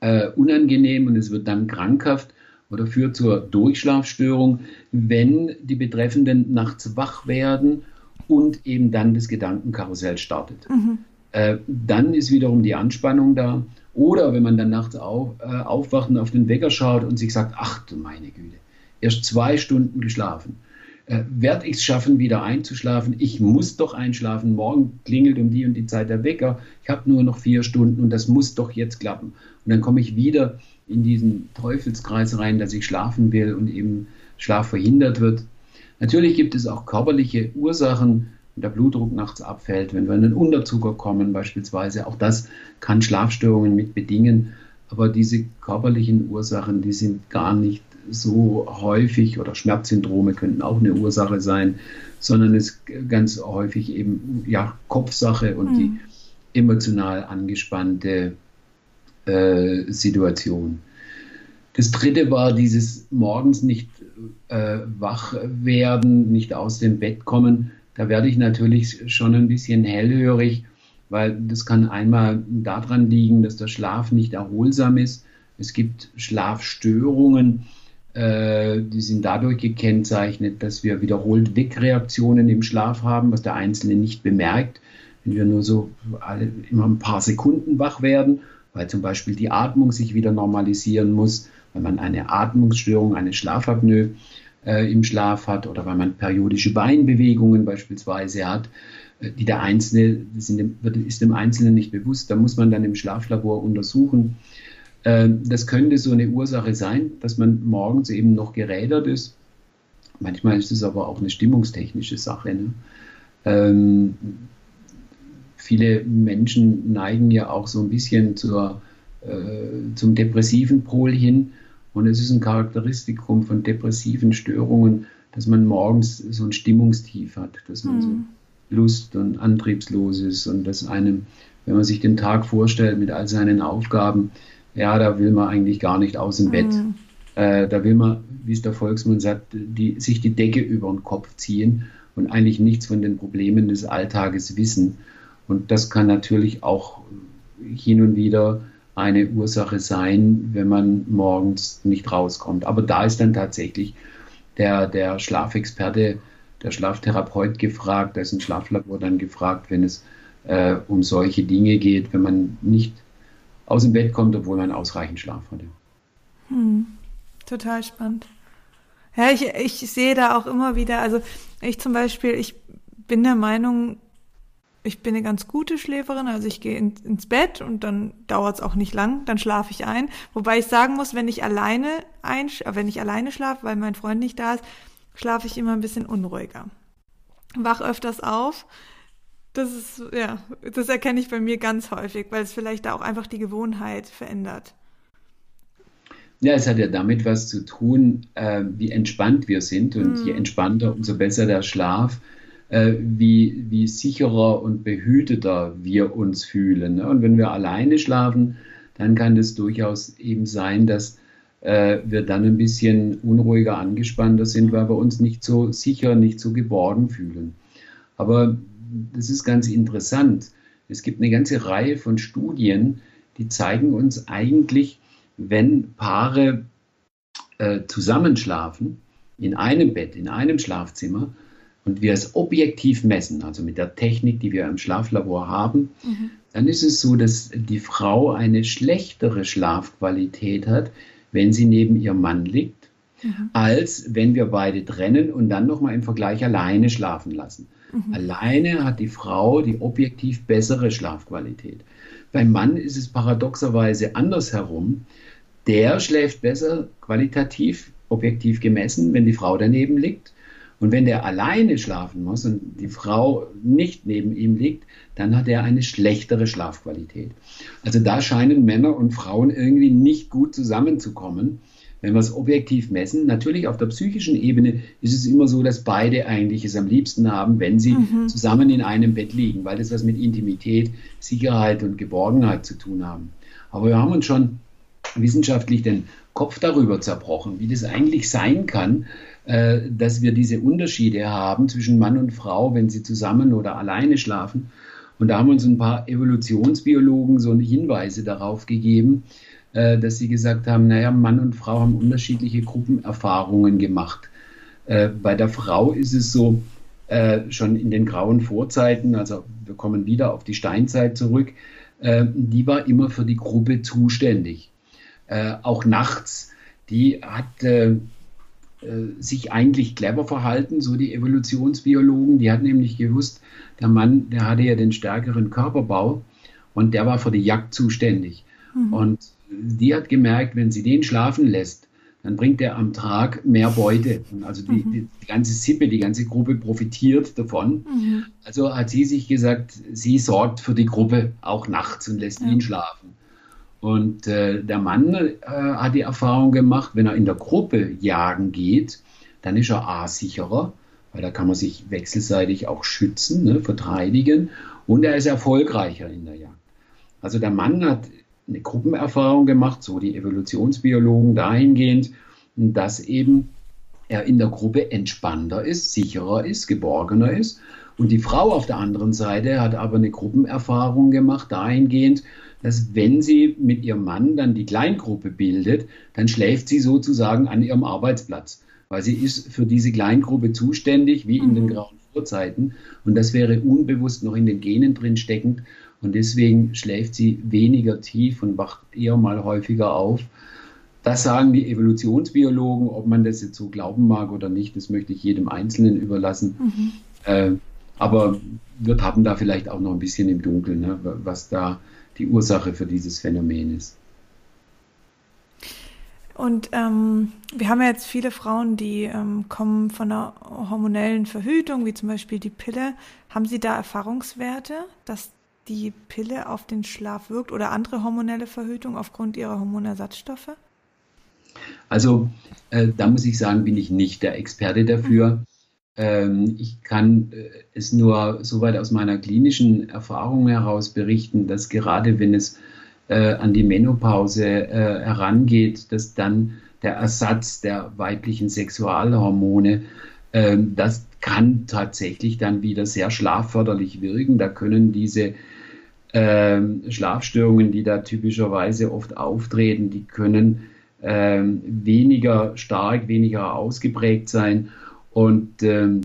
äh, unangenehm und es wird dann krankhaft, oder führt zur Durchschlafstörung, wenn die Betreffenden nachts wach werden und eben dann das Gedankenkarussell startet. Mhm. Äh, dann ist wiederum die Anspannung da Oder wenn man dann nachts auf, äh, aufwacht und auf den Wecker schaut und sich sagt, ach du meine Güte, erst zwei Stunden geschlafen. Äh, werde ich es schaffen, wieder einzuschlafen? Ich muss doch einschlafen. Morgen klingelt um die und die Zeit der Wecker. Ich habe nur noch vier Stunden und das muss doch jetzt klappen. Und dann komme ich wieder in diesen Teufelskreis rein, dass ich schlafen will und eben Schlaf verhindert wird. Natürlich gibt es auch körperliche Ursachen, wenn der Blutdruck nachts abfällt, wenn wir in den Unterzucker kommen beispielsweise. Auch das kann Schlafstörungen mit bedingen. Aber diese körperlichen Ursachen, die sind gar nicht so häufig oder Schmerzsyndrome könnten auch eine Ursache sein, sondern es ist ganz häufig eben ja, Kopfsache und mhm. die emotional angespannte äh, Situation. Das dritte war dieses morgens nicht äh, wach werden, nicht aus dem Bett kommen. Da werde ich natürlich schon ein bisschen hellhörig, weil das kann einmal daran liegen, dass der Schlaf nicht erholsam ist. Es gibt Schlafstörungen, die sind dadurch gekennzeichnet, dass wir wiederholt Wegreaktionen im Schlaf haben, was der Einzelne nicht bemerkt. Wenn wir nur so alle, immer ein paar Sekunden wach werden weil zum Beispiel die Atmung sich wieder normalisieren muss, weil man eine Atmungsstörung, eine Schlafapnoe äh, im Schlaf hat oder weil man periodische Beinbewegungen beispielsweise hat, äh, die der Einzelne, das ist dem Einzelnen nicht bewusst. Da muss man dann im Schlaflabor untersuchen. Äh, das könnte so eine Ursache sein, dass man morgens eben noch gerädert ist. Manchmal ist es aber auch eine stimmungstechnische Sache. Ne? Ähm, viele Menschen neigen ja auch so ein bisschen zur, äh, zum depressiven Pol hin. Und es ist ein Charakteristikum von depressiven Störungen, dass man morgens so ein Stimmungstief hat, dass man mhm. so lust- und antriebslos ist und dass einem, wenn man sich den Tag vorstellt mit all seinen Aufgaben, ja, da will man eigentlich gar nicht aus dem mhm. Bett. Äh, da will man, wie es der Volksmund sagt, die, sich die Decke über den Kopf ziehen und eigentlich nichts von den Problemen des Alltages wissen. Und das kann natürlich auch hin und wieder eine Ursache sein, wenn man morgens nicht rauskommt. Aber da ist dann tatsächlich der, der Schlafexperte, der Schlaftherapeut gefragt, da ist ein Schlaflabor dann gefragt, wenn es äh, um solche Dinge geht, wenn man nicht aus dem Bett kommt, obwohl man ausreichend Schlaf hatte. Hm, total spannend. Ja, ich, ich sehe da auch immer wieder, also ich zum Beispiel, ich bin der Meinung, ich bin eine ganz gute Schläferin, also ich gehe in, ins Bett und dann dauert es auch nicht lang, dann schlafe ich ein. Wobei ich sagen muss, wenn ich alleine ein, äh, wenn ich alleine schlafe, weil mein Freund nicht da ist, schlafe ich immer ein bisschen unruhiger. Wach öfters auf. Das ist, ja, das erkenne ich bei mir ganz häufig, weil es vielleicht auch einfach die Gewohnheit verändert. Ja, es hat ja damit was zu tun, äh, wie entspannt wir sind. Und mm. je entspannter, umso besser der Schlaf äh, wie, wie sicherer und behüteter wir uns fühlen. Ne? Und wenn wir alleine schlafen, dann kann es durchaus eben sein, dass äh, wir dann ein bisschen unruhiger, angespannter sind, weil wir uns nicht so sicher, nicht so geborgen fühlen. Aber das ist ganz interessant. Es gibt eine ganze Reihe von Studien, die zeigen uns eigentlich, wenn Paare äh, zusammenschlafen, in einem Bett, in einem Schlafzimmer, und wir es objektiv messen, also mit der Technik, die wir im Schlaflabor haben, mhm. dann ist es so, dass die Frau eine schlechtere Schlafqualität hat, wenn sie neben ihrem Mann liegt, mhm. als wenn wir beide trennen und dann nochmal im Vergleich alleine schlafen lassen. Mhm. Alleine hat die Frau die objektiv bessere Schlafqualität. Beim Mann ist es paradoxerweise andersherum. Der schläft besser qualitativ, objektiv gemessen, wenn die Frau daneben liegt. Und wenn der alleine schlafen muss und die Frau nicht neben ihm liegt, dann hat er eine schlechtere Schlafqualität. Also da scheinen Männer und Frauen irgendwie nicht gut zusammenzukommen. Wenn wir es objektiv messen, natürlich auf der psychischen Ebene ist es immer so, dass beide eigentlich es am liebsten haben, wenn sie mhm. zusammen in einem Bett liegen, weil das was mit Intimität, Sicherheit und Geborgenheit zu tun haben. Aber wir haben uns schon wissenschaftlich den Kopf darüber zerbrochen, wie das eigentlich sein kann, äh, dass wir diese Unterschiede haben zwischen Mann und Frau, wenn sie zusammen oder alleine schlafen. Und da haben uns ein paar Evolutionsbiologen so Hinweise darauf gegeben, äh, dass sie gesagt haben, naja, Mann und Frau haben unterschiedliche Gruppenerfahrungen gemacht. Äh, bei der Frau ist es so, schon in den grauen Vorzeiten, also wir kommen wieder auf die Steinzeit zurück, äh, die war immer für die Gruppe zuständig. Äh, auch nachts, die hat äh, äh, sich eigentlich clever verhalten, so die Evolutionsbiologen. Die hat nämlich gewusst, der Mann, der hatte ja den stärkeren Körperbau und der war für die Jagd zuständig. Mhm. Und die hat gemerkt, wenn sie den schlafen lässt, dann bringt er am Tag mehr Beute. Und also die, mhm. die, ganze Sippe, die ganze Gruppe profitiert davon. Mhm. Also hat sie sich gesagt, sie sorgt für die Gruppe auch nachts und lässt ja. ihn schlafen. Und äh, der Mann äh, hat die Erfahrung gemacht, wenn er in der Gruppe jagen geht, dann ist er A sicherer, weil da kann man sich wechselseitig auch schützen, ne, verteidigen und er ist erfolgreicher in der Jagd. Also der Mann hat eine Gruppenerfahrung gemacht, so die Evolutionsbiologen dahingehend, dass eben er in der Gruppe entspannter ist, sicherer ist, geborgener ist. Und die Frau auf der anderen Seite hat aber eine Gruppenerfahrung gemacht dahingehend, dass wenn sie mit ihrem Mann dann die Kleingruppe bildet, dann schläft sie sozusagen an ihrem Arbeitsplatz, weil sie ist für diese Kleingruppe zuständig, wie in den mhm. grauen Vorzeiten. Und das wäre unbewusst noch in den Genen drin steckend. Und deswegen schläft sie weniger tief und wacht eher mal häufiger auf. Das sagen die Evolutionsbiologen, ob man das jetzt so glauben mag oder nicht, das möchte ich jedem Einzelnen überlassen. Mhm. Äh, aber wir tappen da vielleicht auch noch ein bisschen im Dunkeln, ne, was da die Ursache für dieses Phänomen ist. Und ähm, wir haben ja jetzt viele Frauen, die ähm, kommen von einer hormonellen Verhütung, wie zum Beispiel die Pille. Haben Sie da Erfahrungswerte, dass die Pille auf den Schlaf wirkt oder andere hormonelle Verhütung aufgrund ihrer Hormonersatzstoffe? Also äh, da muss ich sagen, bin ich nicht der Experte dafür. Mhm. Ähm, ich kann äh, es nur soweit aus meiner klinischen Erfahrung heraus berichten, dass gerade wenn es äh, an die Menopause äh, herangeht, dass dann der Ersatz der weiblichen Sexualhormone, ähm, das kann tatsächlich dann wieder sehr schlafförderlich wirken. Da können diese ähm, Schlafstörungen, die da typischerweise oft auftreten, die können ähm, weniger stark, weniger ausgeprägt sein. Und ähm,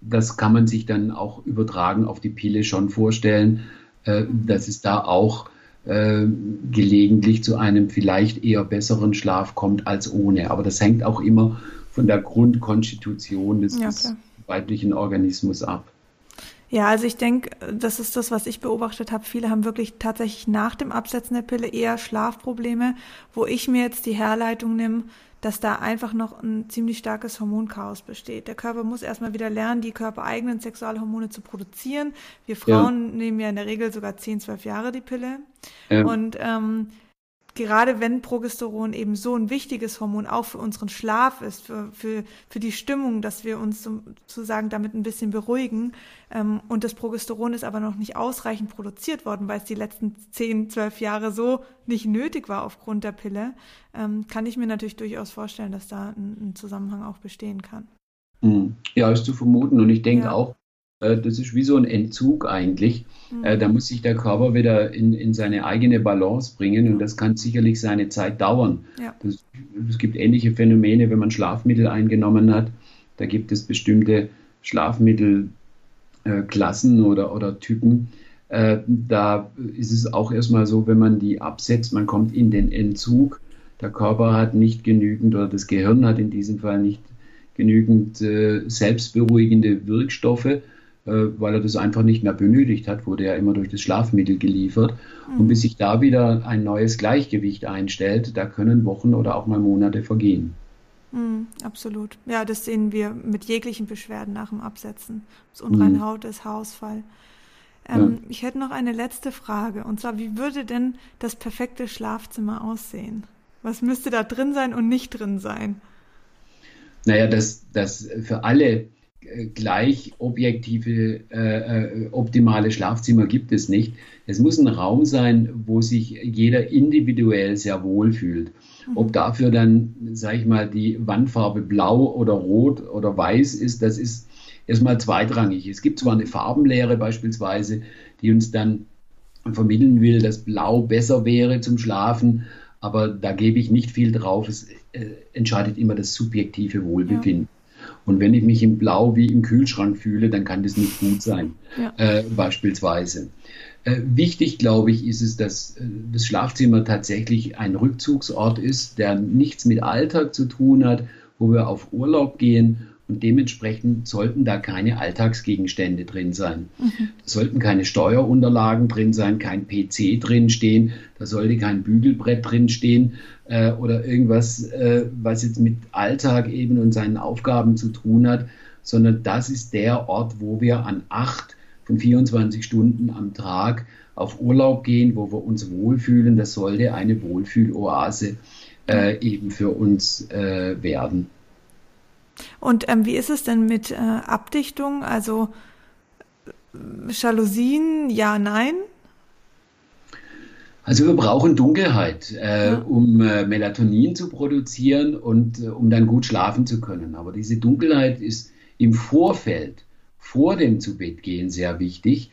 das kann man sich dann auch übertragen auf die Pille schon vorstellen, äh, dass es da auch äh, gelegentlich zu einem vielleicht eher besseren Schlaf kommt als ohne. Aber das hängt auch immer von der Grundkonstitution des, ja, des weiblichen Organismus ab. Ja, also ich denke, das ist das, was ich beobachtet habe. Viele haben wirklich tatsächlich nach dem Absetzen der Pille eher Schlafprobleme, wo ich mir jetzt die Herleitung nehme, dass da einfach noch ein ziemlich starkes Hormonchaos besteht. Der Körper muss erstmal wieder lernen, die körpereigenen Sexualhormone zu produzieren. Wir Frauen ja. nehmen ja in der Regel sogar 10, 12 Jahre die Pille. Ja. Und ähm, gerade wenn Progesteron eben so ein wichtiges Hormon auch für unseren Schlaf ist, für, für, für die Stimmung, dass wir uns sozusagen damit ein bisschen beruhigen, ähm, und das Progesteron ist aber noch nicht ausreichend produziert worden, weil es die letzten 10, 12 Jahre so nicht nötig war aufgrund der Pille, ähm, kann ich mir natürlich durchaus vorstellen, dass da ein, ein Zusammenhang auch bestehen kann. Hm. Ja, ist zu vermuten. Und ich denke ja. auch, das ist wie so ein Entzug eigentlich. Mhm. Äh, da muss sich der Körper wieder in, in seine eigene Balance bringen und das kann sicherlich seine Zeit dauern. Ja. Das, es gibt ähnliche Phänomene, wenn man Schlafmittel eingenommen hat. Da gibt es bestimmte Schlafmittelklassen äh, oder, oder Typen. Da ist es auch erstmal so, wenn man die absetzt, man kommt in den Entzug. Der Körper hat nicht genügend oder das Gehirn hat in diesem Fall nicht genügend selbstberuhigende Wirkstoffe äh, weil er das einfach nicht mehr benötigt hat, wurde er immer durch das Schlafmittel geliefert. Und bis sich da wieder ein neues Gleichgewicht einstellt, da können Wochen oder auch mal Monate vergehen. Mhm, absolut. Ja, das sehen wir mit jeglichen Beschwerden nach dem Absetzen. Das unreine mhm. Haut ist Haarausfall. Ähm, ja. Ich hätte noch eine letzte Frage. Und zwar, wie würde denn das perfekte Schlafzimmer aussehen? Was müsste da drin sein und nicht drin sein? Naja, das, das für alle gleich objektive, äh, äh, optimale Schlafzimmer gibt es nicht. Es muss ein Raum sein, wo sich jeder individuell sehr wohl fühlt. Mhm. Ob dafür dann, sage ich mal, die Wandfarbe blau oder rot oder weiß ist, das ist erstmal zweitrangig. Es gibt zwar eine Farbenlehre beispielsweise, die uns dann vermitteln will, dass blau besser wäre zum Schlafen, aber da gebe ich nicht viel drauf. Es äh, entscheidet immer das subjektive Wohlbefinden. Und wenn ich mich im Blau wie im Kühlschrank fühle, dann kann das nicht gut sein, ja. äh, beispielsweise. Äh, wichtig, glaube ich, ist es, dass äh, das Schlafzimmer tatsächlich ein Rückzugsort ist, der nichts mit Alltag zu tun hat, wo wir auf Urlaub gehen und dementsprechend sollten da keine Alltagsgegenstände drin sein. Mhm. Da sollten keine Steuerunterlagen drin sein, kein PC drin stehen, da sollte kein Bügelbrett drin stehen äh, oder irgendwas, äh, was jetzt mit Alltag eben und seinen Aufgaben zu tun hat, sondern das ist der Ort, wo wir an acht von 24 Stunden am Tag auf Urlaub gehen, wo wir uns wohlfühlen. Das sollte eine Wohlfühloase äh, eben für uns äh, werden. Und ähm, wie ist es denn mit äh, Abdichtung? Also Jalousien, ja, nein? Also wir brauchen Dunkelheit, äh, ja. um äh, Melatonin zu produzieren und äh, um dann gut schlafen zu können. Aber diese Dunkelheit ist im Vorfeld, vor dem Zubettgehen sehr wichtig,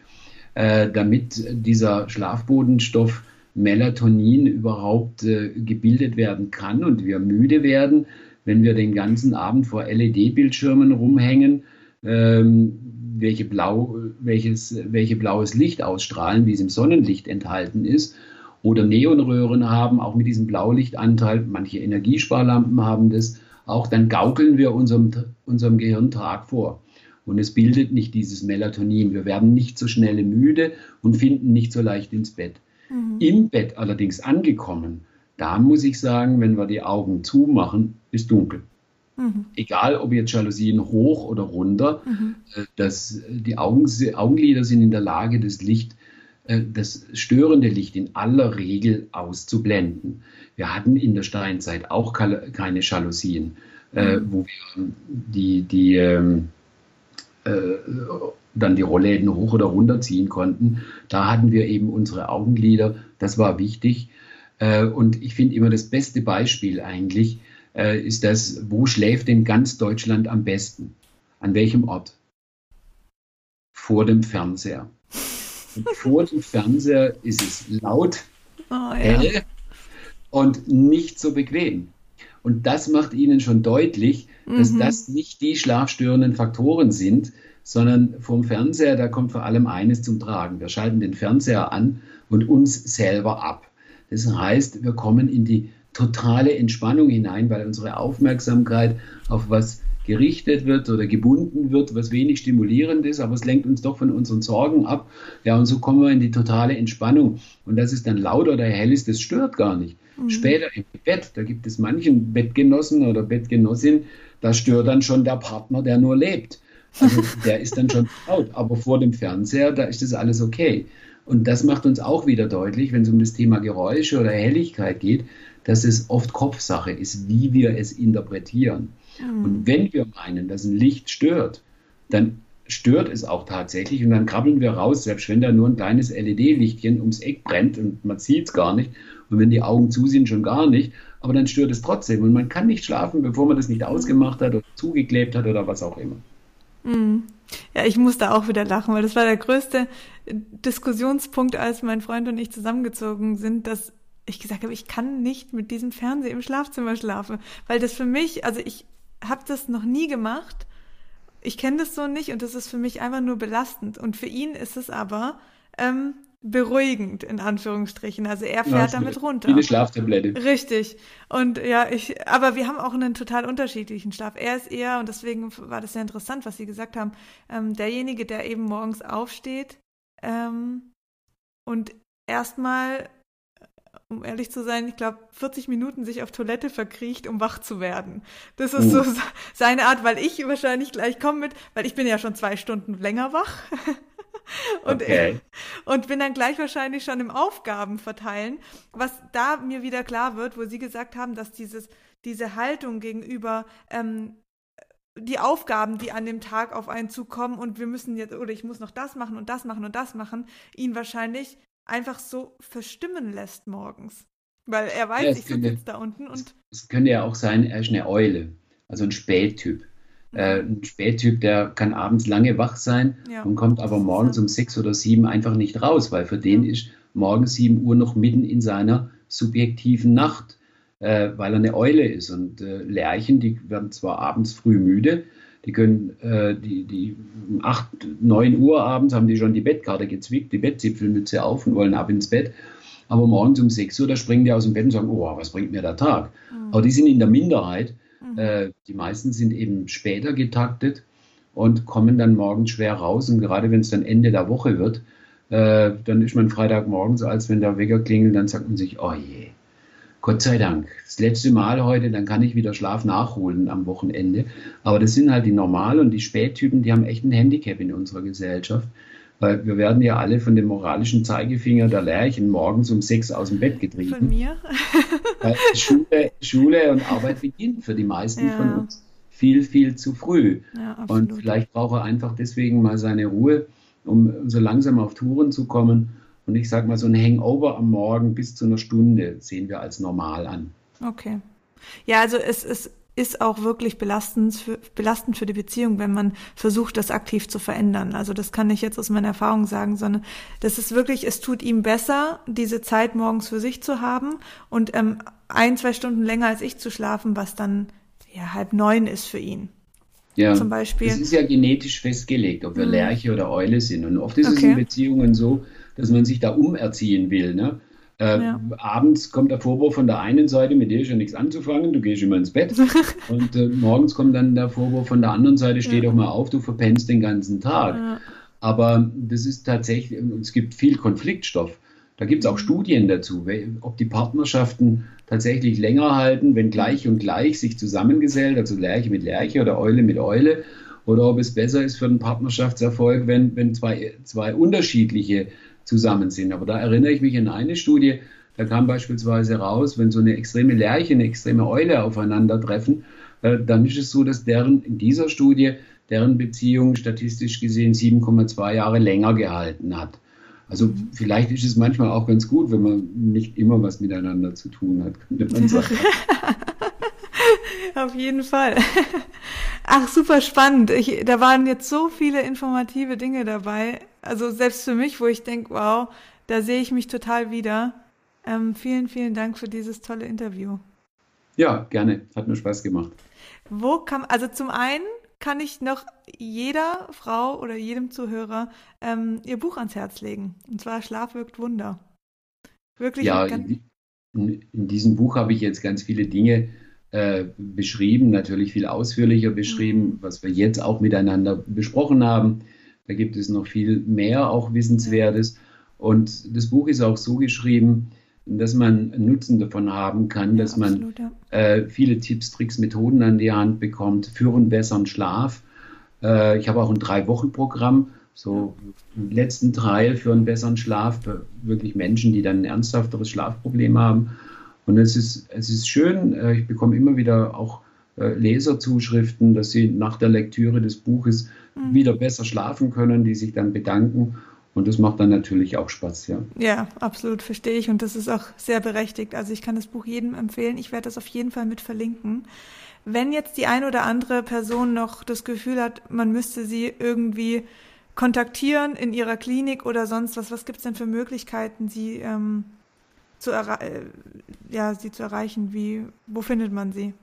äh, damit dieser Schlafbodenstoff Melatonin überhaupt äh, gebildet werden kann und wir müde werden wenn wir den ganzen Abend vor LED-Bildschirmen rumhängen, ähm, welche, blau, welches, welche blaues Licht ausstrahlen, wie es im Sonnenlicht enthalten ist, oder Neonröhren haben, auch mit diesem Blaulichtanteil, manche Energiesparlampen haben das, auch dann gaukeln wir unserem, unserem Gehirn Tag vor. Und es bildet nicht dieses Melatonin. Wir werden nicht so schnell müde und finden nicht so leicht ins Bett. Mhm. Im Bett allerdings angekommen, da muss ich sagen, wenn wir die Augen zumachen, ist dunkel. Mhm. Egal, ob jetzt Jalousien hoch oder runter, mhm. Äh, das, die Augen, Augenlider sind in der Lage, das Licht, äh, das störende Licht in aller Regel auszublenden. Wir hatten in der Steinzeit auch keine Jalousien, äh, mhm. wo wir die, die ähm, dann die Rollläden hoch oder runter ziehen konnten. Da hatten wir eben unsere Augenlider. Das war wichtig. Äh, und ich finde immer das beste Beispiel eigentlich äh, ist das, wo schläft in ganz Deutschland am besten? An welchem Ort? Vor dem Fernseher. Und vor dem Fernseher ist es laut, oh, ja. hell und nicht so bequem. Und das macht Ihnen schon deutlich, dass mhm. das nicht die schlafstörenden Faktoren sind, sondern vom Fernseher, da kommt vor allem eines zum Tragen. Wir schalten den Fernseher an und uns selber ab. Das heißt, wir kommen in die totale Entspannung hinein, weil unsere Aufmerksamkeit auf was gerichtet wird oder gebunden wird, was wenig stimulierend ist, aber es lenkt uns doch von unseren Sorgen ab. Ja, und so kommen wir in die totale Entspannung. Und dass es dann laut oder hell ist, das stört gar nicht. Mhm. Später im Bett, da gibt es manchen Bettgenossen oder Bettgenossin, da stört dann schon der Partner, der nur lebt. Also der ist dann schon laut. Aber vor dem Fernseher, da ist das alles okay. Und das macht uns auch wieder deutlich, wenn es um das Thema Geräusche oder Helligkeit geht, dass es oft Kopfsache ist, wie wir es interpretieren. Mhm. Und wenn wir meinen, dass ein Licht stört, dann stört es auch tatsächlich und dann krabbeln wir raus, selbst wenn da nur ein kleines LED-Lichtchen ums Eck brennt und man sieht es gar nicht und wenn die Augen zu sind, schon gar nicht, aber dann stört es trotzdem und man kann nicht schlafen, bevor man das nicht ausgemacht hat oder zugeklebt hat oder was auch immer. Mhm. Ja, ich musste auch wieder lachen, weil das war der größte Diskussionspunkt, als mein Freund und ich zusammengezogen sind, dass ich gesagt habe, ich kann nicht mit diesem Fernseher im Schlafzimmer schlafen, weil das für mich, also ich habe das noch nie gemacht. Ich kenne das so nicht und das ist für mich einfach nur belastend. Und für ihn ist es aber ähm, beruhigend, in Anführungsstrichen. Also er fährt ja, damit runter. Wie eine Schlaftablette. Richtig. Und ja, ich, aber wir haben auch einen total unterschiedlichen Schlaf. Er ist eher, und deswegen war das sehr interessant, was Sie gesagt haben, ähm, derjenige, der eben morgens aufsteht ähm, und erstmal, um ehrlich zu sein, ich glaube, 40 Minuten sich auf Toilette verkriecht, um wach zu werden. Das ist uh. so seine Art, weil ich wahrscheinlich gleich komme mit, weil ich bin ja schon zwei Stunden länger wach. und, okay. und bin dann gleich wahrscheinlich schon im Aufgaben verteilen, was da mir wieder klar wird, wo Sie gesagt haben, dass dieses, diese Haltung gegenüber ähm, die Aufgaben, die an dem Tag auf einen zukommen und wir müssen jetzt, oder ich muss noch das machen und das machen und das machen, ihn wahrscheinlich einfach so verstimmen lässt morgens. Weil er weiß, ja, ich sitze jetzt da unten und. Es könnte ja auch sein, er ist eine Eule, also ein Spättyp. Äh, ein Spättyp, der kann abends lange wach sein ja. und kommt aber morgens um sechs oder sieben einfach nicht raus, weil für den ist morgens sieben Uhr noch mitten in seiner subjektiven Nacht, äh, weil er eine Eule ist. Und äh, Lerchen, die werden zwar abends früh müde, Die können, äh, die, die um 8, 9 Uhr abends haben die schon die Bettkarte gezwickt, die Bettzipfelmütze auf und wollen ab ins Bett. Aber morgens um 6 Uhr, da springen die aus dem Bett und sagen, oh, was bringt mir der Tag? Mhm. Aber die sind in der Minderheit. Mhm. Äh, die meisten sind eben später getaktet und kommen dann morgens schwer raus. Und gerade wenn es dann Ende der Woche wird, äh, dann ist man Freitagmorgen so, als wenn der Wecker klingelt, dann sagt man sich, oh je, Gott sei Dank, das letzte Mal heute, dann kann ich wieder Schlaf nachholen am Wochenende. Aber das sind halt die Normal- und die Spättypen, die haben echt ein Handicap in unserer Gesellschaft. Weil wir werden ja alle von dem moralischen Zeigefinger der Lerchen morgens um sechs aus dem Bett getrieben. Von mir? Schule, Schule und Arbeit beginnt für die meisten ja. von uns viel, viel zu früh. Ja, und vielleicht braucht er einfach deswegen mal seine Ruhe, um so langsam auf Touren zu kommen. Und ich sage mal, so ein Hangover am Morgen bis zu einer Stunde sehen wir als normal an. Okay. Ja, also es, es ist auch wirklich belastend für, belastend für die Beziehung, wenn man versucht, das aktiv zu verändern. Also das kann ich jetzt aus meiner Erfahrung sagen, sondern das ist wirklich, es tut ihm besser, diese Zeit morgens für sich zu haben und ähm, ein, zwei Stunden länger als ich zu schlafen, was dann ja halb neun ist für ihn. Ja, zum Beispiel. Das ist ja genetisch festgelegt, ob wir mhm. Lerche oder Eule sind. Und oft ist okay. es in Beziehungen so, dass man sich da umerziehen will. Ne? Äh, ja. Abends kommt der Vorwurf von der einen Seite, mit dir ist ja nichts anzufangen, du gehst immer ins Bett. und äh, morgens kommt dann der Vorwurf von der anderen Seite, steh ja. doch mal auf, du verpennst den ganzen Tag. Ja. Aber das ist tatsächlich, es gibt viel Konfliktstoff. Da gibt es auch mhm. Studien dazu, ob die Partnerschaften tatsächlich länger halten, wenn gleich und gleich sich zusammengesellt, also Lerche mit Lerche oder Eule mit Eule, oder ob es besser ist für den Partnerschaftserfolg, wenn, wenn zwei, zwei unterschiedliche zusammen sind. Aber da erinnere ich mich an eine Studie, da kam beispielsweise raus, wenn so eine extreme Lerche, eine extreme Eule aufeinandertreffen, äh, dann ist es so, dass deren in dieser Studie deren Beziehung statistisch gesehen 7,2 Jahre länger gehalten hat. Also mhm. vielleicht ist es manchmal auch ganz gut, wenn man nicht immer was miteinander zu tun hat, könnte man sagen. Auf jeden Fall. Ach, super spannend. Ich, da waren jetzt so viele informative Dinge dabei. Also selbst für mich, wo ich denke, wow, da sehe ich mich total wieder. Ähm, vielen, vielen Dank für dieses tolle Interview. Ja, gerne. Hat mir Spaß gemacht. Wo kann, also zum einen kann ich noch jeder Frau oder jedem Zuhörer ähm, ihr Buch ans Herz legen. Und zwar Schlaf wirkt Wunder. Wirklich. Ja, in, in, diesem Buch habe ich jetzt ganz viele Dinge äh, beschrieben, natürlich viel ausführlicher beschrieben, mhm. was wir jetzt auch miteinander besprochen haben. Da gibt es noch viel mehr auch Wissenswertes. Und das Buch ist auch so geschrieben, dass man Nutzen davon haben kann, dass ja, absolut, man äh, viele Tipps, Tricks, Methoden an die Hand bekommt für einen besseren Schlaf. Äh, ich habe auch ein Drei-Wochen-Programm, so im letzten Teil für einen besseren Schlaf, für wirklich Menschen, die dann ein ernsthafteres Schlafproblem haben. Und es ist, es ist schön, äh, ich bekomme immer wieder auch äh, Leserzuschriften, dass sie nach der Lektüre des Buches mhm. wieder besser schlafen können, die sich dann bedanken. Und das macht dann natürlich auch Spaß, ja. Ja, absolut, verstehe ich. Und das ist auch sehr berechtigt. Also ich kann das Buch jedem empfehlen. Ich werde das auf jeden Fall mit verlinken. Wenn jetzt die ein oder andere Person noch das Gefühl hat, man müsste sie irgendwie kontaktieren in ihrer Klinik oder sonst was, was gibt es denn für Möglichkeiten, sie ähm, zu, äh, ja, sie zu erreichen? Wie, wo findet man sie?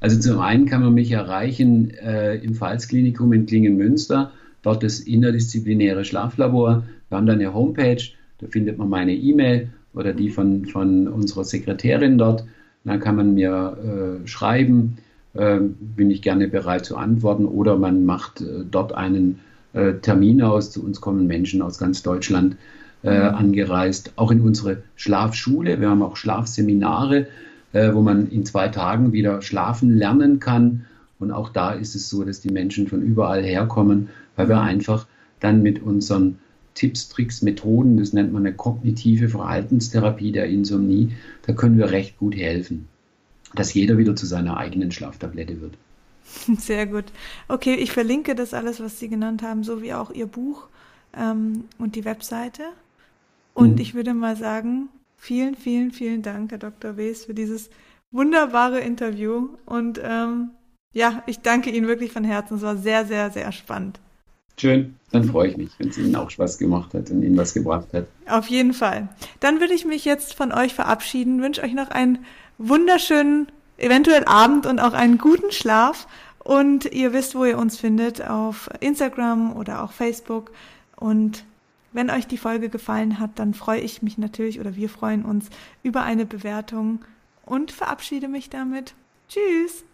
Also zum einen kann man mich erreichen äh, im Pfalzklinikum in Klingen-Münster, dort das interdisziplinäre Schlaflabor. Wir haben da eine Homepage, da findet man meine E-Mail oder die von, von unserer Sekretärin dort. Da kann man mir äh, schreiben, äh, bin ich gerne bereit zu antworten oder man macht äh, dort einen äh, Termin aus. Zu uns kommen Menschen aus ganz Deutschland äh, angereist, auch in unsere Schlafschule. Wir haben auch Schlafseminare, äh, wo man in zwei Tagen wieder schlafen lernen kann. Und auch da ist es so, dass die Menschen von überall herkommen, weil wir einfach dann mit unseren Tipps, Tricks, Methoden, das nennt man eine kognitive Verhaltenstherapie der Insomnie, da können wir recht gut helfen, dass jeder wieder zu seiner eigenen Schlaftablette wird. Sehr gut. Okay, ich verlinke das alles, was Sie genannt haben, so wie auch Ihr Buch ähm, und die Webseite. Und mhm. ich würde mal sagen, vielen, vielen, vielen Dank, Herr Dr. Wes, für dieses wunderbare Interview. Und ähm, ja, ich danke Ihnen wirklich von Herzen. Es war sehr, sehr, sehr spannend. Schön, dann freue ich mich, wenn es Ihnen auch Spaß gemacht hat und Ihnen was gebracht hat. Auf jeden Fall. Dann würde ich mich jetzt von euch verabschieden, wünsche euch noch einen wunderschönen, eventuell Abend und auch einen guten Schlaf Und ihr wisst, wo ihr uns findet, auf Instagram oder auch Facebook. Und wenn euch die Folge gefallen hat, dann freue ich mich natürlich oder wir freuen uns über eine Bewertung und verabschiede mich damit. Tschüss!